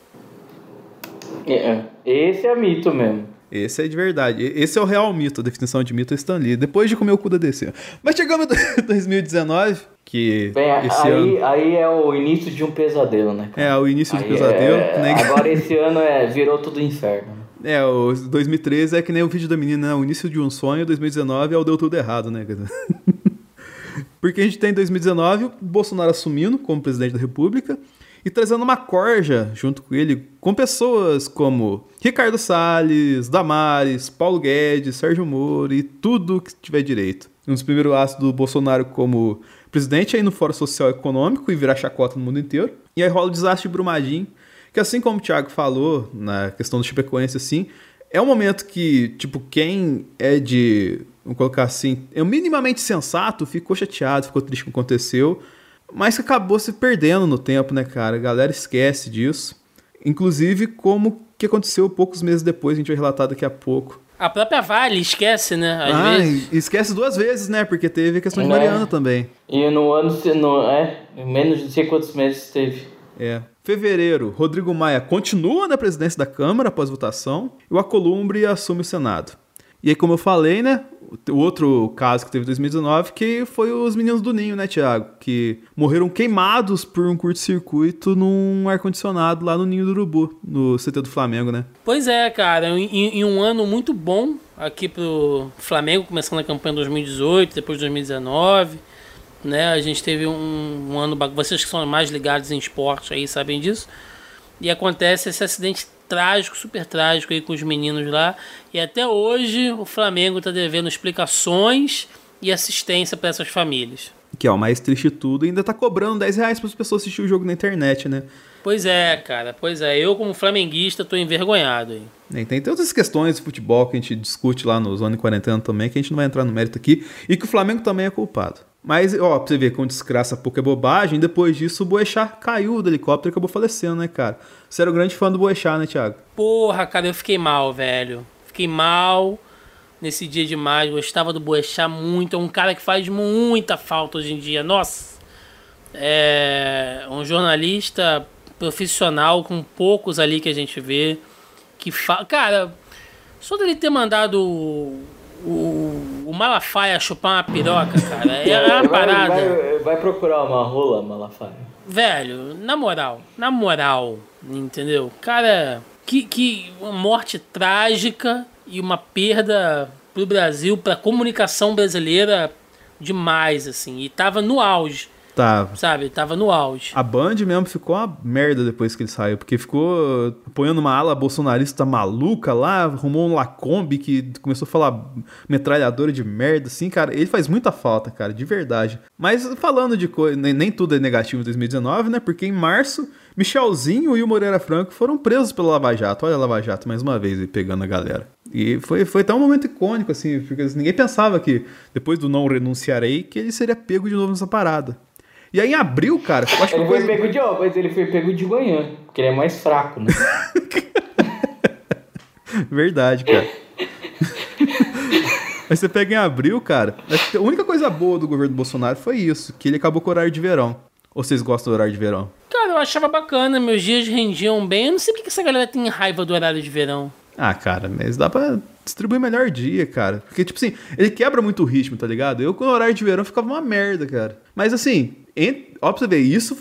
É, esse é mito mesmo. Esse é de verdade. Esse é o real mito, a definição de mito é Stan Lee. Depois de comer o cu da DC. Mas chegamos em 2019, que Bem, esse aí, ano aí é o início de um pesadelo, né? cara? é o início Aí pesadelo. é- né? Agora esse ano é, virou tudo inferno. É, o 2013 é que nem o vídeo da menina, né? O início de um sonho, 2019 é o deu tudo errado, né? Porque a gente tem em 2019 o Bolsonaro assumindo como presidente da República e trazendo uma corja junto com ele com pessoas como Ricardo Salles, Damares, Paulo Guedes, Sérgio Moro e tudo que tiver direito. Um dos primeiros atos do Bolsonaro como presidente aí no Fórum Social Econômico e virar chacota no mundo inteiro. E aí rola o desastre de Brumadinho, que assim como o Thiago falou na questão do Chapecoense assim, é um momento que, tipo, quem é de, vamos colocar assim, é minimamente sensato, ficou chateado, ficou triste com o que aconteceu, mas que acabou se perdendo no tempo, né, cara? A galera esquece disso. Inclusive, como que aconteceu poucos meses depois, a gente vai relatar daqui a pouco. A própria Vale esquece, né? Às ah, vezes. esquece duas vezes, né? Porque teve a questão de Mariana também. E no ano, no, é, em menos de não sei quantos meses teve. É. Fevereiro, Rodrigo Maia continua na presidência da Câmara após votação e o Acolumbre assume o Senado. E aí, como eu falei, né? O outro caso que teve em 2019, que foi os meninos do Ninho, né, Tiago? Que morreram queimados por um curto-circuito num ar-condicionado lá no Ninho do Urubu, no CT do Flamengo, né? Pois é, cara. Em, em um ano muito bom aqui pro Flamengo, começando a campanha em 2018, depois de 2019. Né? A gente teve um, um ano. Vocês que são mais ligados em esporte aí sabem disso. E acontece esse acidente trágico, super trágico aí com os meninos lá. E até hoje o Flamengo está devendo explicações e assistência para essas famílias. Que é o mais triste de tudo, ainda tá cobrando 10 reais para as pessoas assistir o jogo na internet, né? Pois é, cara, pois é. Eu, como flamenguista, tô envergonhado aí. É, tem todas questões de futebol que a gente discute lá no Zona 40 também, que a gente não vai entrar no mérito aqui, e que o Flamengo também é culpado. Mas, ó, pra você ver como desgraça pouco é bobagem, depois disso o Boechat caiu do helicóptero e acabou falecendo, né, cara? Você era um grande fã do Boechat, né, Thiago? Porra, cara, eu fiquei mal, velho. Fiquei mal nesse dia demais. Gostava do Boechat muito. É um cara que faz muita falta hoje em dia. Nossa! É um jornalista profissional com poucos ali que a gente vê. Que fa... Cara, só dele ter mandado o, o Malafaia chupar uma piroca, cara. É, uma parada. Vai, vai, procurar uma rola, Malafaia. Velho, na moral, na moral, entendeu? Cara, que, que uma morte trágica e uma perda pro Brasil, pra comunicação brasileira demais, assim. E tava no auge. Tava. Sabe? Tava no auge. A Band mesmo ficou uma merda depois que ele saiu, porque ficou apoiando uma ala bolsonarista maluca lá, arrumou um Lacombe que começou a falar metralhadora de merda, assim, cara. Ele faz muita falta, cara, de verdade. Mas falando de coisa, nem, tudo é negativo em 2019, né? Porque em março, Michelzinho e o Moreira Franco foram presos pela Lava Jato. Olha a Lava Jato mais uma vez aí pegando a galera. E foi, foi até um momento icônico, assim, porque ninguém pensava que, depois do não renunciarei, que ele seria pego de novo nessa parada. E aí em abril, cara, eu acho ele que foi pego de ó, mas ele foi pego de manhã, porque ele é mais fraco, né? Verdade, cara. Aí você pega em abril, cara. A única coisa boa do governo do Bolsonaro foi isso, que ele acabou com o horário de verão. Ou vocês gostam do horário de verão? Cara, eu achava bacana, meus dias rendiam bem. Eu não sei porque essa galera tem raiva do horário de verão. Ah, cara, mas dá pra distribuir melhor dia, cara. Porque, tipo assim, ele quebra muito o ritmo, tá ligado? Eu, com o horário de verão, ficava uma merda, cara. Mas, assim, ent... ó, pra você ver, isso,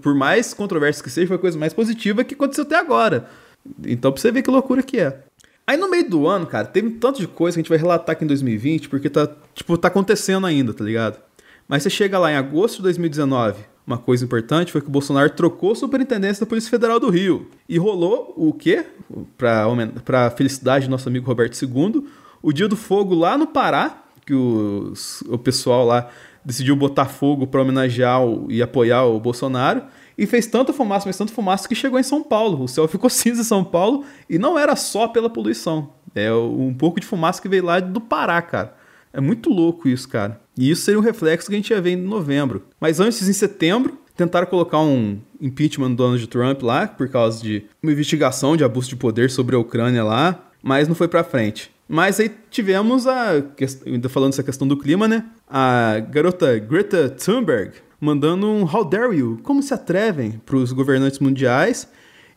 por mais controverso que seja, foi a coisa mais positiva que aconteceu até agora. Então, pra você ver que loucura que é. Aí, no meio do ano, cara, teve um tanto de coisa que a gente vai relatar aqui em 2020, porque tá, tipo, tá acontecendo ainda, tá ligado? Mas você chega lá em agosto de 2019, uma coisa importante foi que o Bolsonaro trocou a superintendência da Polícia Federal do Rio. E rolou o quê? Para a felicidade do nosso amigo Roberto II, o Dia do Fogo lá no Pará, que os, o pessoal lá decidiu botar fogo para homenagear o, e apoiar o Bolsonaro. E fez tanta fumaça, mas tanta fumaça que chegou em São Paulo. O céu ficou cinza em São Paulo e não era só pela poluição. É um pouco de fumaça que veio lá do Pará, cara. É muito louco isso, cara. E isso seria um reflexo que a gente ia ver em novembro. Mas antes, em setembro, tentaram colocar um impeachment do Donald Trump lá, por causa de uma investigação de abuso de poder sobre a Ucrânia lá, mas não foi pra frente. Mas aí tivemos a. Ainda falando dessa questão do clima, né? A garota Greta Thunberg mandando um How dare you? Como se atrevem pros governantes mundiais.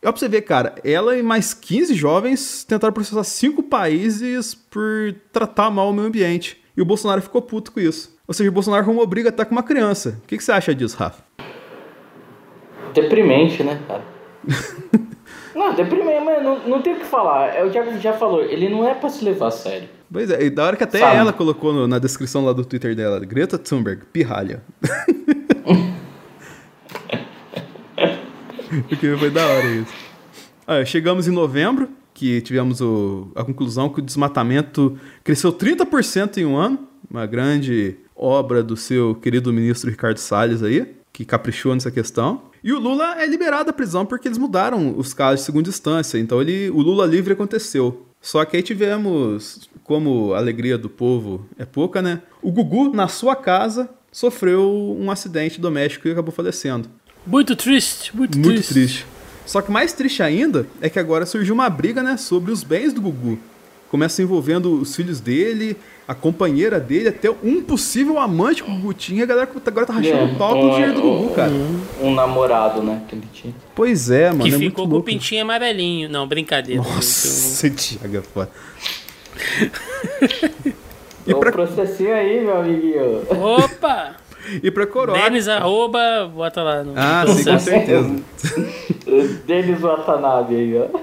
E ó, pra você ver, cara, ela e mais 15 jovens tentaram processar cinco países por tratar mal o meio ambiente. E o Bolsonaro ficou puto com isso. Ou seja, o Bolsonaro arrumou briga até com uma criança. O que, que você acha disso, Rafa? Deprimente, né, cara? não, deprimente, mas não, não tem o que falar. É o Thiago já falou, ele não é pra se levar a sério. Pois é, e da hora que até Sabe? ela colocou no, na descrição lá do Twitter dela, Greta Thunberg, pirralha. Porque foi da hora isso. Ah, chegamos em novembro, que tivemos o, a conclusão que o desmatamento cresceu 30% em um ano. Uma grande obra do seu querido ministro Ricardo Salles aí, que caprichou nessa questão. E o Lula é liberado da prisão porque eles mudaram os casos de segunda instância. Então ele, o Lula livre aconteceu. Só que aí tivemos, como a alegria do povo é pouca, né? O Gugu, na sua casa, sofreu um acidente doméstico e acabou falecendo. Muito triste, muito, Muito triste. triste. Só que mais triste ainda é que agora surgiu uma briga, né, sobre os bens do Gugu. Começa envolvendo os filhos dele, a companheira dele, até um possível amante que o Gugu tinha. A galera agora tá rachando É, o pau pelo um- dinheiro do Gugu, cara. Um namorado, né, que ele tinha. Pois é, mano. Que é ficou com o pintinho amarelinho. Não, brincadeira. Nossa, Thiago é foda. e, E pra, processinho aí, meu amiguinho. Opa! e pra coroar. Denis arroba, bota lá no Ah, sim, com certeza. Denis Watanabe aí, ó.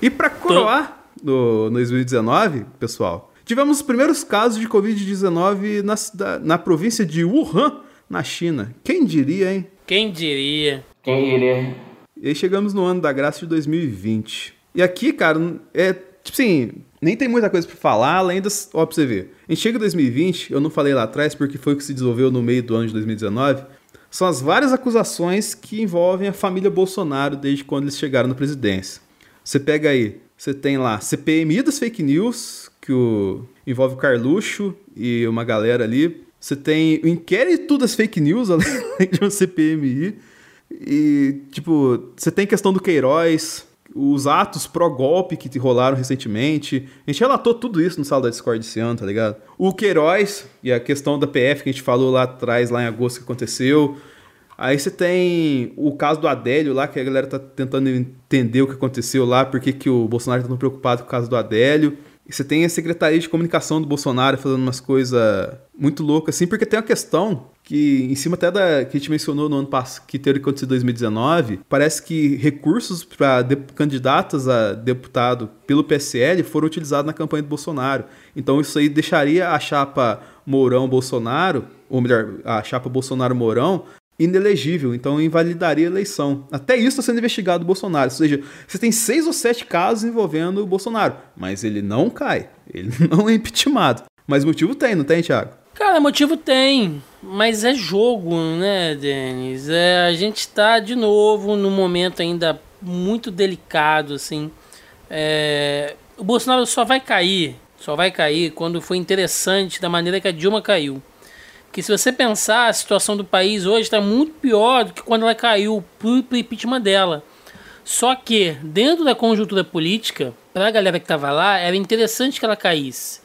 E pra coroar no, no 2019, pessoal, tivemos os primeiros casos de Covid-19 na, na província de Wuhan, na China. Quem diria, hein? Quem diria? Quem iria? E aí chegamos no ano da graça de 2020. E aqui, cara, é tipo assim, nem tem muita coisa pra falar, além das. Ó, pra você ver. A gente chega em 2020, eu não falei lá atrás porque foi o que se desenvolveu no meio do ano de 2019. São as várias acusações que envolvem a família Bolsonaro desde quando eles chegaram na presidência. Você pega aí, você tem lá CPMI das fake news, que o, envolve o Carluxo e uma galera ali. Você tem o inquérito das fake news, além de uma CPMI. E, tipo, você tem questão do Queiroz, os atos pró-golpe que rolaram recentemente. A gente relatou tudo isso no sala da Discord esse ano, tá ligado? O Queiroz e a questão da PF que a gente falou lá atrás, lá em agosto, que aconteceu. Aí você tem o caso do Adélio lá, que a galera tá tentando entender o que aconteceu lá, por que o Bolsonaro tá tão preocupado com o caso do Adélio. E você tem a Secretaria de Comunicação do Bolsonaro fazendo umas coisas muito loucas, assim, porque tem uma questão que, em cima até da que a gente mencionou no ano passado, que teria acontecido em 2019, parece que recursos para candidatas a deputado pelo PSL foram utilizados na campanha do Bolsonaro. Então isso aí deixaria a chapa Mourão-Bolsonaro, ou melhor, a chapa Bolsonaro-Mourão, inelegível, então invalidaria a eleição. Até isso está sendo investigado do Bolsonaro. Ou seja, você tem seis ou sete casos envolvendo o Bolsonaro, mas ele não cai, ele não é impeachmentado. Mas motivo tem, não tem, Thiago? Cara, motivo tem, mas é jogo, né, Denis? É, a gente tá de novo num momento ainda muito delicado, assim. É, o Bolsonaro só vai cair, só vai cair quando for interessante da maneira que a Dilma caiu. Porque se você pensar, a situação do país hoje está muito pior do que quando ela caiu pro impeachment dela. Só que, dentro da conjuntura política, para a galera que estava lá, era interessante que ela caísse.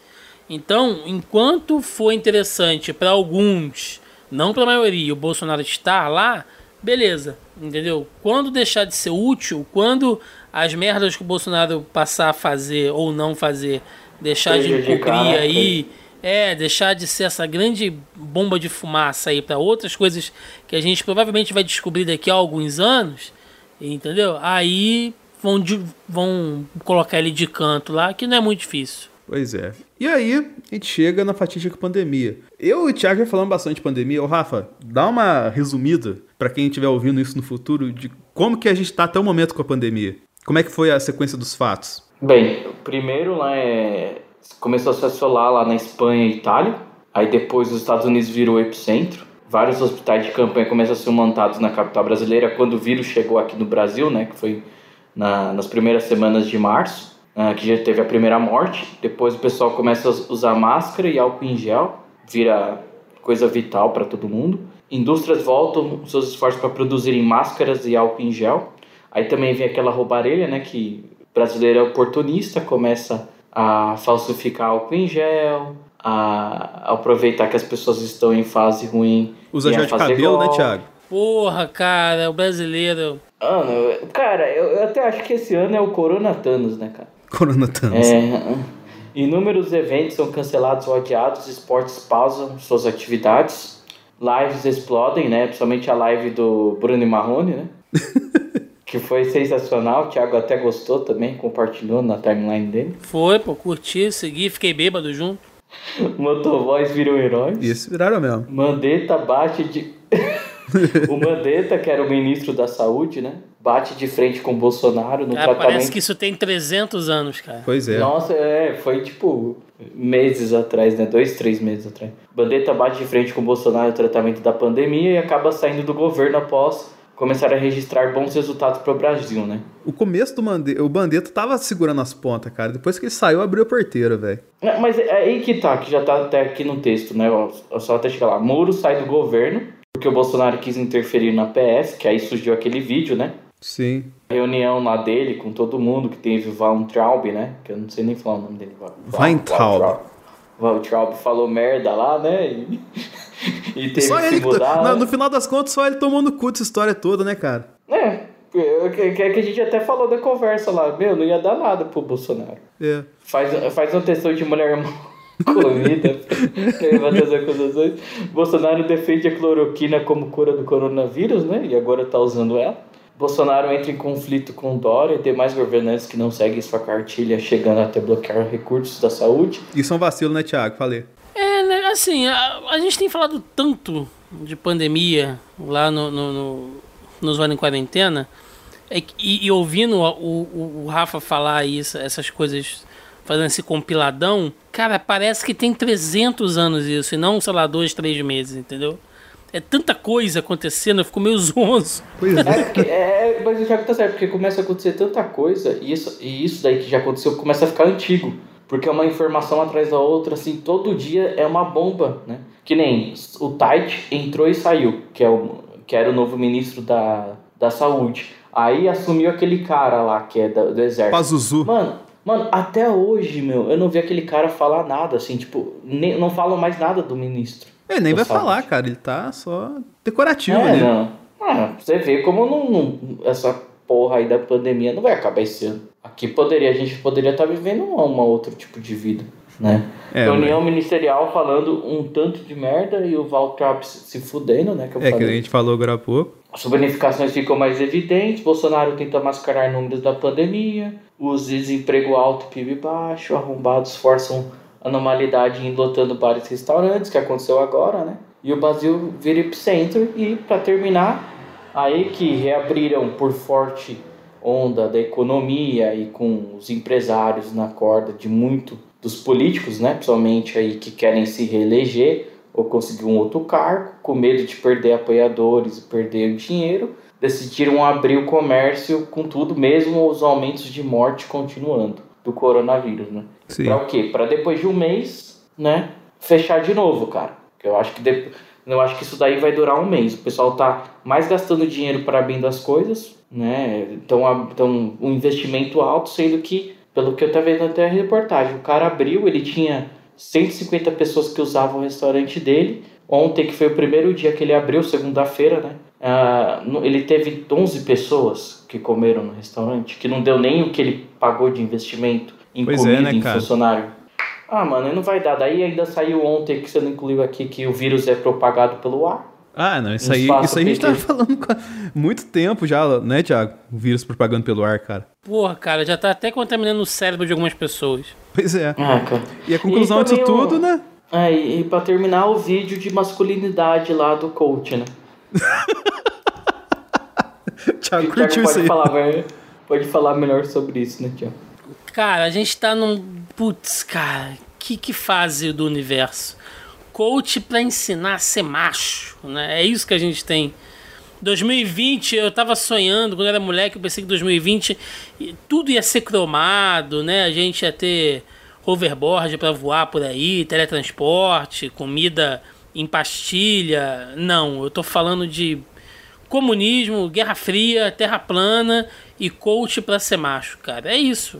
Então, enquanto for interessante para alguns, não para a maioria, o Bolsonaro estar lá, beleza, entendeu? Quando deixar de ser útil, quando as merdas que o Bolsonaro passar a fazer ou não fazer, deixar de encobrir né? aí, é, deixar de ser essa grande bomba de fumaça aí para outras coisas que a gente provavelmente vai descobrir daqui a alguns anos, entendeu? Aí vão, de- vão colocar ele de canto lá, que não é muito difícil. Pois é. E aí, a gente chega na fatídica pandemia. Eu e o Thiago já falamos bastante de pandemia. Ô, Rafa, dá uma resumida para quem estiver ouvindo isso no futuro de como que a gente tá até o momento com a pandemia. Como é que foi a sequência dos fatos? Bem, primeiro lá é... começou a se assolar lá na Espanha e Itália. Aí depois os Estados Unidos virou epicentro. Vários hospitais de campanha começam a ser montados na capital brasileira quando o vírus chegou aqui no Brasil, né? Que foi na, nas primeiras semanas de março, ah, que já teve a primeira morte. Depois o pessoal começa a usar máscara e álcool em gel, vira coisa vital para todo mundo. Indústrias voltam seus esforços para produzirem máscaras e álcool em gel. Aí também vem aquela roubarelha, né? Que brasileiro é oportunista, começa a falsificar álcool em gel, a aproveitar que as pessoas estão em fase ruim. Usa gel de cabelo, né, golpe. Thiago? Porra, cara, o brasileiro. Ano, cara, eu, eu até acho que esse ano é o Corona Thanos, né, cara? Corona Thanos. É, inúmeros eventos são cancelados ou adiados, esportes pausam suas atividades, lives explodem, né? Principalmente a live do Bruno e Marrone, né? que foi sensacional, o Thiago até gostou também, compartilhou na timeline dele. Foi, pô, curti, segui, fiquei bêbado junto. Motovoz virou herói. Isso viraram mesmo. Mandetta bate de. o Mandetta, que era o ministro da Saúde, né? Bate de frente com o Bolsonaro no Cara, tratamento. parece que isso tem 300 anos, cara. Pois é. Nossa, é, foi tipo meses atrás, né? Dois, três meses atrás. Bandetta bate de frente com o Bolsonaro no tratamento da pandemia e acaba saindo do governo após começar a registrar bons resultados para o Brasil, né? O começo do Mandetta, o Bandetta tava segurando as pontas, cara. Depois que ele saiu, abriu a porteira, velho. É, Mas é aí que tá, que já tá até aqui no texto, né? ó, Só até chegar lá. Moro sai do governo porque o Bolsonaro quis interferir na PF, que aí surgiu aquele vídeo, né? Sim. Reunião lá dele com todo mundo, que teve Weintraub, né? Que eu não sei nem falar o nome dele. Weintraub. Weintraub falou merda lá, né? E, e teve Só que ele mudar. No, no final das contas, só ele tomou no cu dessa história toda, né, cara? É, é que que a gente até falou da conversa lá. Meu, não ia dar nada pro Bolsonaro. É. Faz, faz uma tensão de mulher comida, acusações. Bolsonaro defende a cloroquina como cura do coronavírus, né? E agora tá usando ela. Bolsonaro entra em conflito com Dória e demais governantes que não seguem sua cartilha, chegando até bloquear recursos da saúde. Isso é um vacilo, né, Thiago? Falei. É, né, assim, a, a gente tem falado tanto de pandemia lá no, no, no, no Zona em Quarentena, é e, e ouvindo o, o, o Rafa falar isso, essas coisas, fazendo esse compiladão, cara, parece que tem 300 anos isso, e não, sei lá, dois, três meses, entendeu? É tanta coisa acontecendo, eu fico meio zonzo. Pois é. É, porque, é, mas o Thiago tá certo, porque começa a acontecer tanta coisa, e isso, e isso daí que já aconteceu começa a ficar antigo. Porque é uma informação atrás da outra, assim, todo dia é uma bomba, né? Que nem o Tait entrou e saiu, que, é o, que era o novo ministro da, da saúde. Aí assumiu aquele cara lá, que é da- do exército. Pazuzu. Mano, mano, até hoje, meu, eu não vi aquele cara falar nada, assim, tipo, nem, não falam mais nada do ministro. Ele nem vai falar, cara. Ele tá só decorativo É, ali. não. Ah, você vê como não, não- essa porra aí da pandemia não vai acabar esse ano. Aqui poderia, a gente poderia estar vivendo uma, uma outro tipo de vida, né? É, Reunião ministerial falando um tanto de merda e o Valtrap se se fudendo, né? Que É, que a falei. gente falou agora há pouco. As bonificações ficam mais evidentes, Bolsonaro tenta mascarar números da pandemia, os desemprego alto e PIB baixo, arrombados forçam anormalidade em lotando bares e restaurantes, que aconteceu agora, né? E o Brasil vira epicentro e, para terminar, aí que reabriram por forte onda da economia e com os empresários na corda de muito dos políticos, né? Principalmente aí que querem se reeleger ou conseguir um outro cargo, com medo de perder apoiadores e perder o dinheiro, decidiram abrir o comércio com tudo, mesmo os aumentos de morte continuando do coronavírus, né? Pra o quê? Pra depois de um mês, né, fechar de novo, cara. Eu acho que de... eu acho que isso daí vai durar um mês. O pessoal tá mais gastando dinheiro para abrindo as coisas, né? Então, então um investimento alto, sendo que pelo que eu tava vendo até a reportagem, o cara abriu, ele tinha 150 pessoas que usavam o restaurante dele. Ontem, que foi o primeiro dia que ele abriu, segunda-feira, né? no- ele teve 11 pessoas que comeram no restaurante, que não deu nem o que ele pagou de investimento em Pois é, comida, né, em cara? funcionário. Ah, mano, não vai dar. Daí ainda saiu ontem, que você não incluiu aqui, que o vírus é propagado pelo ar. Ah, não, isso aí, isso aí a gente PT. tá falando há muito tempo já, né, Thiago? O vírus propagando pelo ar, cara. Porra, cara, já tá até contaminando o cérebro de algumas pessoas. Pois é. Ah, cara. E a conclusão disso também o- tudo, né? É, e, e pra terminar, o vídeo de masculinidade lá do coach, né? Thiago O Thiago curtiu isso pode aí. falar, pode falar melhor sobre isso, né, Tiago? Cara, a gente tá num. Putz, cara, que, que fase do universo? Coach pra ensinar a ser macho, né? É isso que a gente tem. 2020, eu tava sonhando, quando era moleque, eu pensei que 2020 e- tudo ia ser cromado, né? A gente ia ter hoverboard pra voar por aí, teletransporte, comida em pastilha. Não, eu tô falando de comunismo, Guerra Fria, Terra plana e coach pra ser macho, cara. É isso.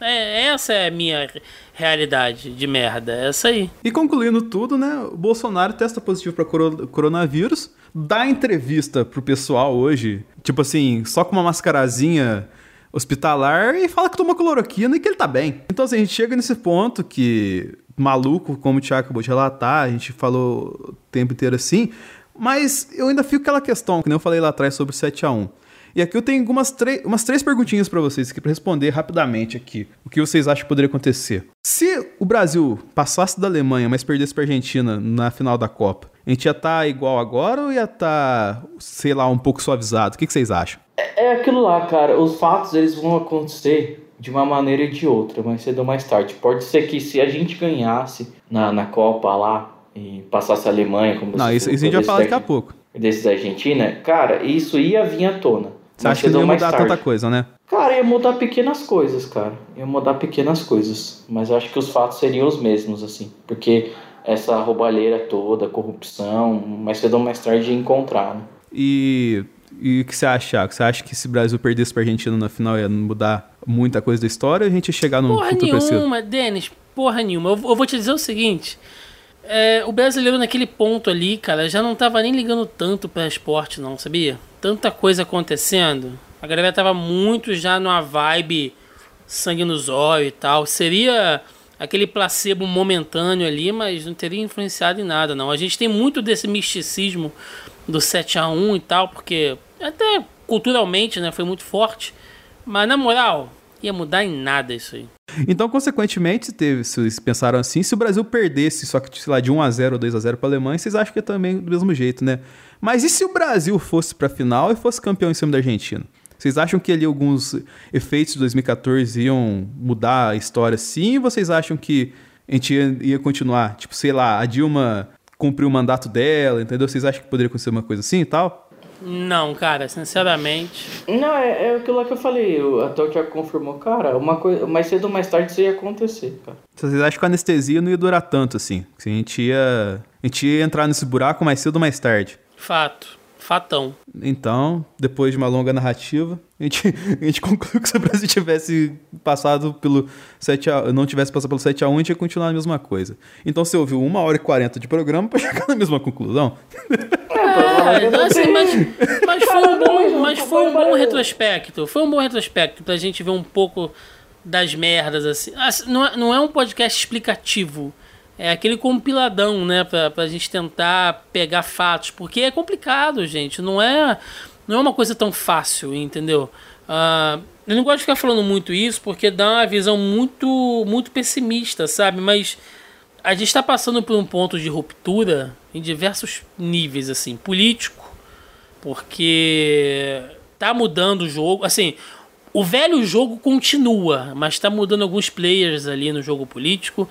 É, essa é a minha realidade de merda. É essa aí. E concluindo tudo, né? O Bolsonaro testa positivo coro- coronavírus, dá entrevista pro pessoal hoje, tipo assim, só com uma mascarazinha hospitalar e fala que toma cloroquina e que ele tá bem. Então, assim, a gente chega nesse ponto que, maluco, como o Thiago acabou de relatar, a gente falou o tempo inteiro assim, mas eu ainda fico aquela questão, que nem eu falei lá atrás sobre o 7x1. E aqui eu tenho algumas umas três perguntinhas pra vocês aqui, pra responder rapidamente aqui. O que vocês acham que poderia acontecer? Se o Brasil passasse da Alemanha, mas perdesse pra Argentina na final da Copa, a gente ia estar tá igual agora ou ia estar, tá, sei lá, um pouco suavizado? O que, que vocês acham? É, é aquilo lá, cara. Os fatos eles vão acontecer de uma maneira e de outra, mais cedo ou mais tarde. Pode ser que se a gente ganhasse na, na Copa lá e passasse a Alemanha, como Não, isso, isso a gente vai falar daqui a pouco. Desses da Argentina, cara, isso ia vir à tona. Você acha que não ia mudar tarde. tanta coisa, né? Cara, ia mudar pequenas coisas, cara. Ia mudar pequenas coisas. Mas eu acho que os fatos seriam os mesmos, assim. Porque essa roubalheira toda, corrupção, mais cedo ou mais tarde ia encontrar, né? E e o que você acha? Você acha que se o Brasil perdesse pra Argentina na final ia mudar muita coisa da história ou a gente ia chegar num porra futuro nenhuma, Denis, porra nenhuma. Eu, eu, vou te dizer o seguinte. É, o brasileiro naquele ponto ali, cara, já não tava nem ligando tanto pra esporte, não, sabia? Tanta coisa acontecendo. A galera tava muito já numa vibe sangue nos olhos e tal. Seria aquele placebo momentâneo ali, mas não teria influenciado em nada, não. A gente tem muito desse misticismo do 7 a 1 e tal, porque até culturalmente, né, foi muito forte. Mas na moral, ia mudar em nada isso aí. Então, consequentemente, teve, vocês pensaram assim, se o Brasil perdesse, só que, sei lá, de 1 a 0 ou 2 a 0 para a Alemanha, vocês acham que é também do mesmo jeito, né? Mas e se o Brasil fosse para a final e fosse campeão em cima da Argentina? Vocês acham que ali alguns efeitos de 2014 iam mudar a história sim? Vocês acham que a gente ia, ia continuar? Tipo, sei lá, a Dilma cumpriu o mandato dela, entendeu? Vocês acham que poderia acontecer uma coisa assim e tal? Não, cara, sinceramente. Não, é, é aquilo que eu falei, até o Tiago confirmou, cara, uma coisa, mais cedo ou mais tarde isso ia acontecer, cara. Vocês acham que a anestesia não ia durar tanto assim? Que a gente ia. A gente ia entrar nesse buraco mais cedo ou mais tarde? Fato. Fatão. Então, depois de uma longa narrativa, a gente, a gente concluiu que se o Brasil tivesse passado pelo 7 a, não tivesse passado pelo 7 a 1 a gente ia continuar a mesma coisa. Então você ouviu uma hora e 40 de programa para chegar na mesma conclusão. É, assim, mas, mas foi um bom, mas foi um bom retrospecto. Foi um bom retrospecto pra gente ver um pouco das merdas, assim. assim não, é, não é um podcast explicativo é aquele compiladão, né, pra, pra gente tentar pegar fatos, porque é complicado, gente, não é, não é uma coisa tão fácil, entendeu? Uh, eu não gosto de ficar falando muito isso, porque dá uma visão muito, muito pessimista, sabe? Mas a gente está passando por um ponto de ruptura em diversos níveis, assim, político, porque tá mudando o jogo, assim, o velho jogo continua, mas está mudando alguns players ali no jogo político.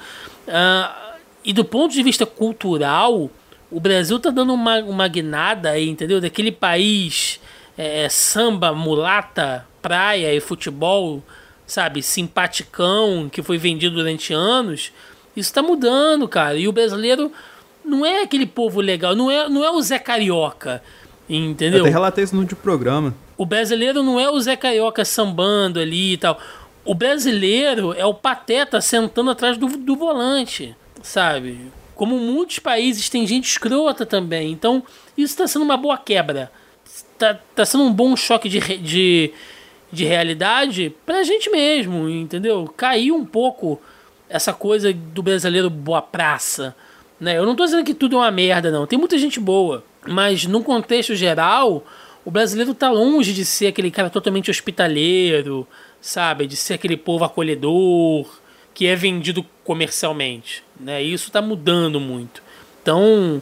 Uh, e do ponto de vista cultural, o Brasil tá dando uma, uma guinada aí, entendeu? Daquele país é, samba, mulata, praia e futebol, sabe, simpaticão, que foi vendido durante anos. Isso tá mudando, cara. E o brasileiro não é aquele povo legal, não é, não é o Zé Carioca, entendeu? Eu até relatei isso no de programa. O brasileiro não é o Zé Carioca sambando ali e tal. O brasileiro é o pateta sentando atrás do, do volante sabe? Como muitos países tem gente escrota também. Então, isso está sendo uma boa quebra. Está tá sendo um bom choque de, de, de realidade pra gente mesmo, entendeu? Caiu um pouco essa coisa do brasileiro boa praça. Né? Eu não estou dizendo que tudo é uma merda, não. Tem muita gente boa. Mas, num contexto geral, o brasileiro está longe de ser aquele cara totalmente hospitaleiro, sabe? De ser aquele povo acolhedor que é vendido comercialmente. Né? Isso está mudando muito. Então,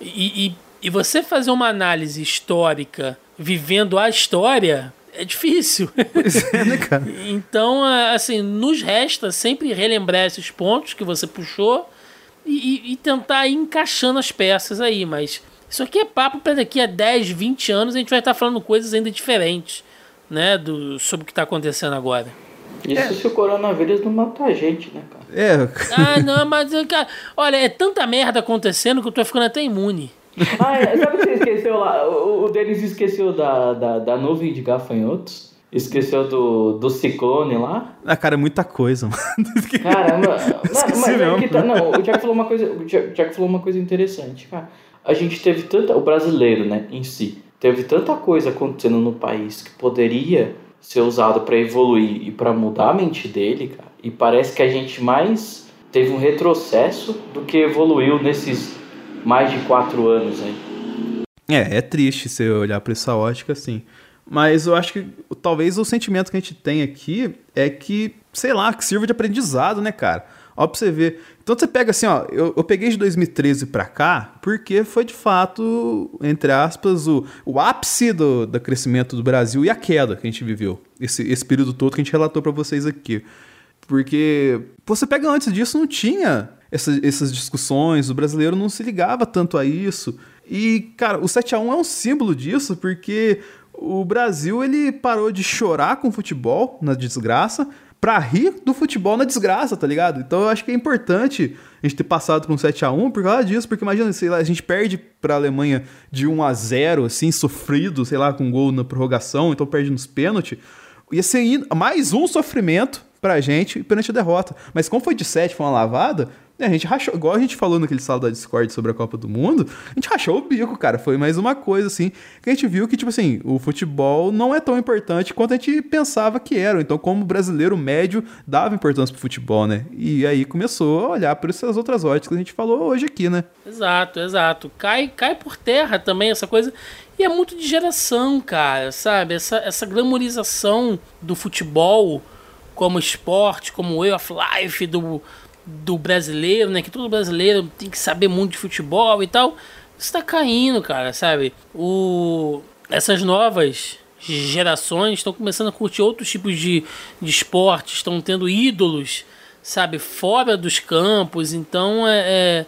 e, e, e, você fazer uma análise histórica vivendo a história é difícil. Pois é, né, cara? então, assim, nos resta sempre relembrar esses pontos que você puxou e, e tentar ir encaixando as peças aí. Mas isso aqui é papo para daqui a 10, 20 anos a gente vai estar falando coisas ainda diferentes né, do, sobre o que está acontecendo agora. Isso é. se o coronavírus não matar a gente, né, cara? É. Ah, não, mas, cara, olha, é tanta merda acontecendo que eu tô ficando até imune. Ah, é, sabe o que você esqueceu lá? O, o Denis esqueceu da, da, da nuvem de gafanhotos. Esqueceu do, do ciclone lá? Ah, cara, é muita coisa, mano. Caramba. Não, mas é que tá, não, o Jack falou uma coisa, o Jack falou uma coisa interessante, cara. A gente teve tanta, o brasileiro, né, em si, teve tanta coisa acontecendo no país que poderia ser usado para evoluir e para mudar a mente dele, cara. E parece que a gente mais teve um retrocesso do que evoluiu nesses mais de quatro anos aí. É, é triste você olhar para essa ótica assim. Mas eu acho que talvez o sentimento que a gente tem aqui é que, sei lá, que sirva de aprendizado, né, cara? Ó, pra você ver. Então você pega assim, ó, eu, eu peguei de 2013 pra cá, porque foi de fato, entre aspas, o, o ápice do, do crescimento do Brasil e a queda que a gente viveu. Esse, esse período todo que a gente relatou pra vocês aqui. Porque você pega antes disso, não tinha essa, essas discussões, o brasileiro não se ligava tanto a isso. E, cara, o 7 a 1 é um símbolo disso, porque o Brasil ele parou de chorar com o futebol na desgraça pra rir do futebol na desgraça, tá ligado? Então eu acho que é importante a gente ter passado com um 7 a 1 por causa disso, porque imagina, sei lá, a gente perde pra Alemanha de 1 a 0 assim, sofrido, sei lá, com gol na prorrogação, então perde nos pênaltis. Ia ser mais um sofrimento pra gente perante a derrota. Mas como foi de 7, foi uma lavada, a gente rachou, igual a gente falou naquele sala da Discord sobre a Copa do Mundo, a gente rachou o bico, cara. Foi mais uma coisa, assim, que a gente viu que, tipo assim, o futebol não é tão importante quanto a gente pensava que era. Então, como brasileiro médio dava importância pro futebol, né? E aí começou a olhar por essas outras óticas que a gente falou hoje aqui, né? Exato, exato. Cai, cai por terra também essa coisa. E é muito de geração, cara, sabe? Essa, essa glamorização do futebol como esporte, como way of life, do do brasileiro, né? Que todo brasileiro tem que saber muito de futebol e tal. Isso tá caindo, cara, sabe? O... Essas novas gerações estão começando a curtir outros tipos de, de esportes, estão tendo ídolos, sabe, fora dos campos. Então é,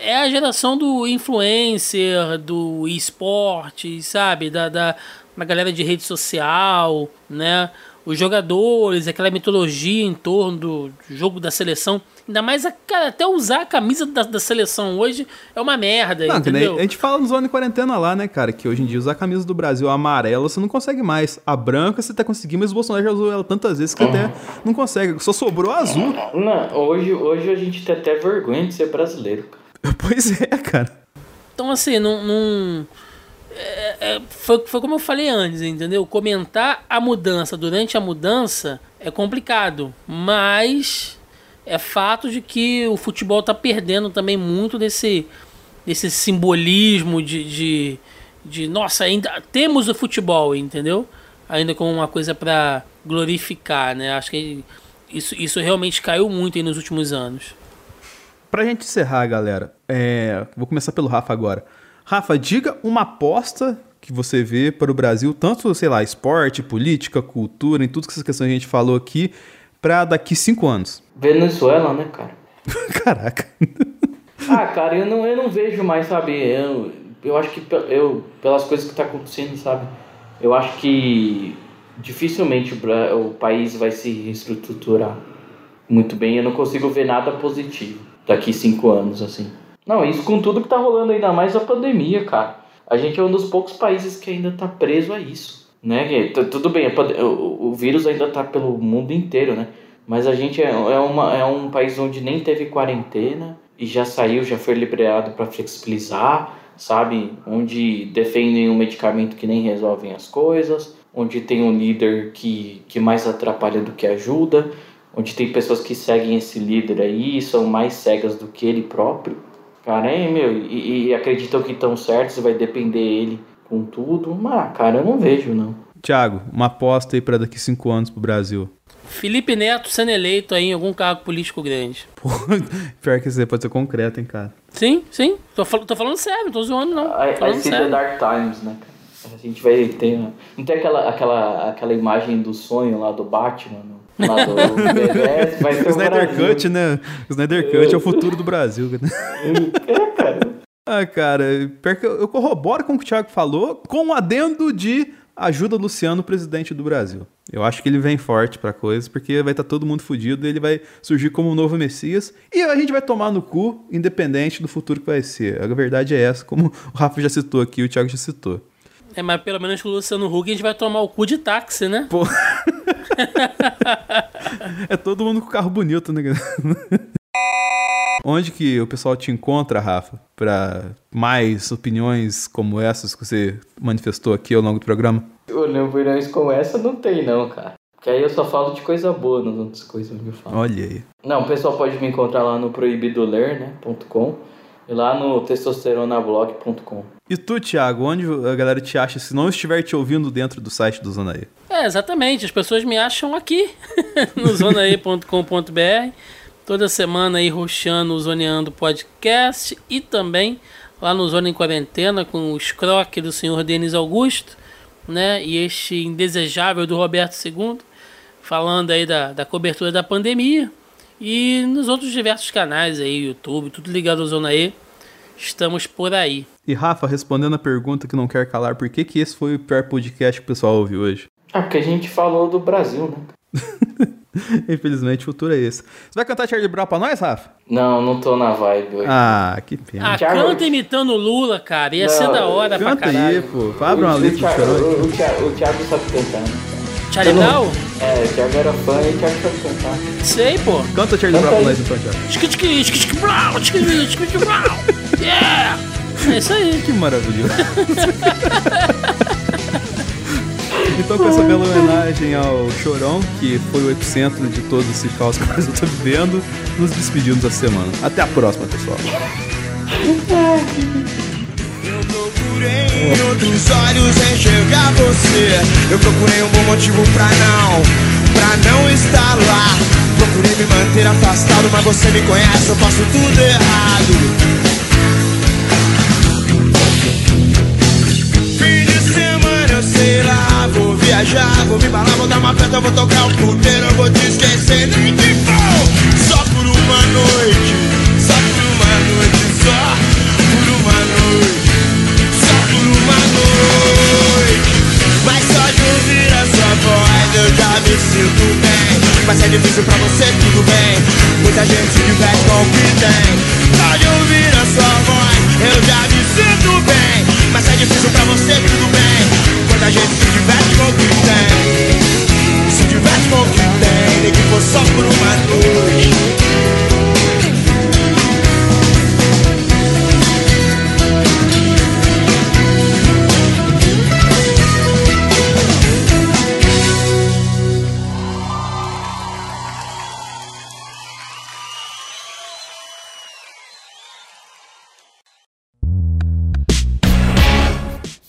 é, é a geração do influencer, do esporte, sabe, da, da, da galera de rede social, né? Os jogadores, aquela mitologia em torno do jogo da seleção Ainda mais, cara, até usar a camisa da, da seleção hoje é uma merda, não, entendeu? A gente fala no Zona Quarentena lá, né, cara, que hoje em dia usar a camisa do Brasil amarela você não consegue mais. A branca você até conseguindo, mas o Bolsonaro já usou ela tantas vezes que uhum. até não consegue. Só sobrou a azul. Não, hoje, hoje a gente tem até vergonha de ser brasileiro. Pois é, cara. Então, assim, não... não... É, é, foi, foi como eu falei antes, entendeu? Comentar a mudança durante a mudança é complicado, mas é fato de que o futebol está perdendo também muito desse, desse simbolismo de, de, de, nossa, ainda temos o futebol, entendeu? Ainda como uma coisa para glorificar, né? Acho que isso, isso realmente caiu muito nos últimos anos. Pra gente encerrar, galera, é... vou começar pelo Rafa agora. Rafa, diga uma aposta que você vê para o Brasil, tanto, sei lá, esporte, política, cultura, em tudo que essas questões a gente falou aqui, para daqui cinco anos? Venezuela, né, cara? Caraca. ah, cara, eu não, eu não vejo mais, sabe? Eu, eu acho que eu, pelas coisas que tá acontecendo, sabe? Eu acho que dificilmente o, o país vai se reestruturar muito bem. Eu não consigo ver nada positivo daqui cinco anos, assim. Não, isso com tudo que tá rolando, ainda mais a pandemia, cara. A gente é um dos poucos países que ainda tá preso a isso né? Tudo bem, o vírus ainda está pelo mundo inteiro, né? Mas a gente é, é, uma, é um país onde nem teve quarentena e já saiu, já foi liberado para flexibilizar, sabe? Onde defendem um medicamento que nem resolvem as coisas, onde tem um líder que, que mais atrapalha do que ajuda, onde tem pessoas que seguem esse líder aí e são mais cegas do que ele próprio. Cara, é, meu, e, e acreditam que estão certos, vai depender ele com tudo. Mas, cara, eu não vejo, não. Tiago, uma aposta aí para daqui cinco anos pro Brasil. Felipe Neto sendo eleito aí em algum cargo político grande. Pô, pior que isso pode ser concreto, hein, cara. Sim, sim. Tô, fal tô falando sério, não tô zoando, não. Falando sério. The Dark Times, né, cara? A gente vai ter. Não tem aquela, aquela, aquela imagem do sonho lá do Batman? Lá do BBS, vai ser o Snyder Cut, né? O Snyder Cut é o futuro do Brasil. É, cara. Ah, cara, pior que eu corroboro com o que o Thiago falou, com o adendo de ajuda o Luciano, presidente do Brasil. Eu acho que ele vem forte pra coisa, porque vai estar tá todo mundo fudido, ele vai surgir como um novo Messias, e a gente vai tomar no cu, independente do futuro que vai ser. A verdade é essa, como o Rafa já citou aqui, o Thiago já citou. É, mas pelo menos com o Luciano Huck a gente vai tomar o cu de táxi, né? Pô. é todo mundo com carro bonito, né? Onde que o pessoal te encontra, Rafa, para mais opiniões como essas que você manifestou aqui ao longo do programa? Opiniões como essa não tem não, cara. Porque aí eu só falo de coisa boa nas outras coisas que eu falo. Olha aí. Não, o pessoal pode me encontrar lá no proibidoler.com né, e lá no testosteronablog.com. E tu, Thiago, onde a galera te acha se não estiver te ouvindo dentro do site do Zonaí? É, exatamente. As pessoas me acham aqui, no zonaí.com.br Toda semana aí roxando o Zoneando Podcast e também lá no Zona em Quarentena com o escroque do senhor Denis Augusto, né? E este indesejável do Roberto II, falando aí da, da cobertura da pandemia. E nos outros diversos canais aí, YouTube, tudo ligado ao Zona E. Estamos por aí. E Rafa, respondendo a pergunta que não quer calar, por que, que esse foi o pior podcast que o pessoal ouviu hoje? Ah, porque a gente falou do Brasil, né? Infelizmente, o futuro é esse. Você vai cantar Charlie Brown pra nós, Rafa? Não, não tô na vibe hoje. Ah, que pena. Ah, canta imitando o Lula, cara. Ia ser Não, da hora pra Canta aí, caralho. pô. Abre uma letra o, Thiago, o Thiago sabe cantar, né? Charlie não- Brown? É, o Thiago era fã e o Thiago sabe cantar. Sei, pô. Canta Charlie Brown pra nós então, Thiago. Tchiqui, tchiqui, Brown, tchiqui, Brown. Yeah! É isso aí. Que maravilhoso. então, com essa bela homenagem ao Chorão, que foi o epicentro de todo esse caos que nós estamos vivendo, nos despedimos da semana. Até a próxima, pessoal. Eu procurei outros olhos enxergar você. Eu procurei um bom motivo pra não, pra não estar lá. Procurei me manter afastado, mas você me conhece, eu faço tudo errado. Fim de semana sei lá, vou viajar, vou me balar, vou dar uma festa, vou tocar o puteiro, vou te esquecer, nem que for, só por uma noite, só por uma noite, só por uma noite, voz eu já me sinto bem. Mas é difícil pra você, tudo bem. Muita gente se diverte com o que tem. Só de ouvir a sua voz eu já me sinto bem. Mas é difícil pra você, tudo bem. Muita gente se diverte com o que tem. Se diverte com o que tem, nem que for só por uma noite.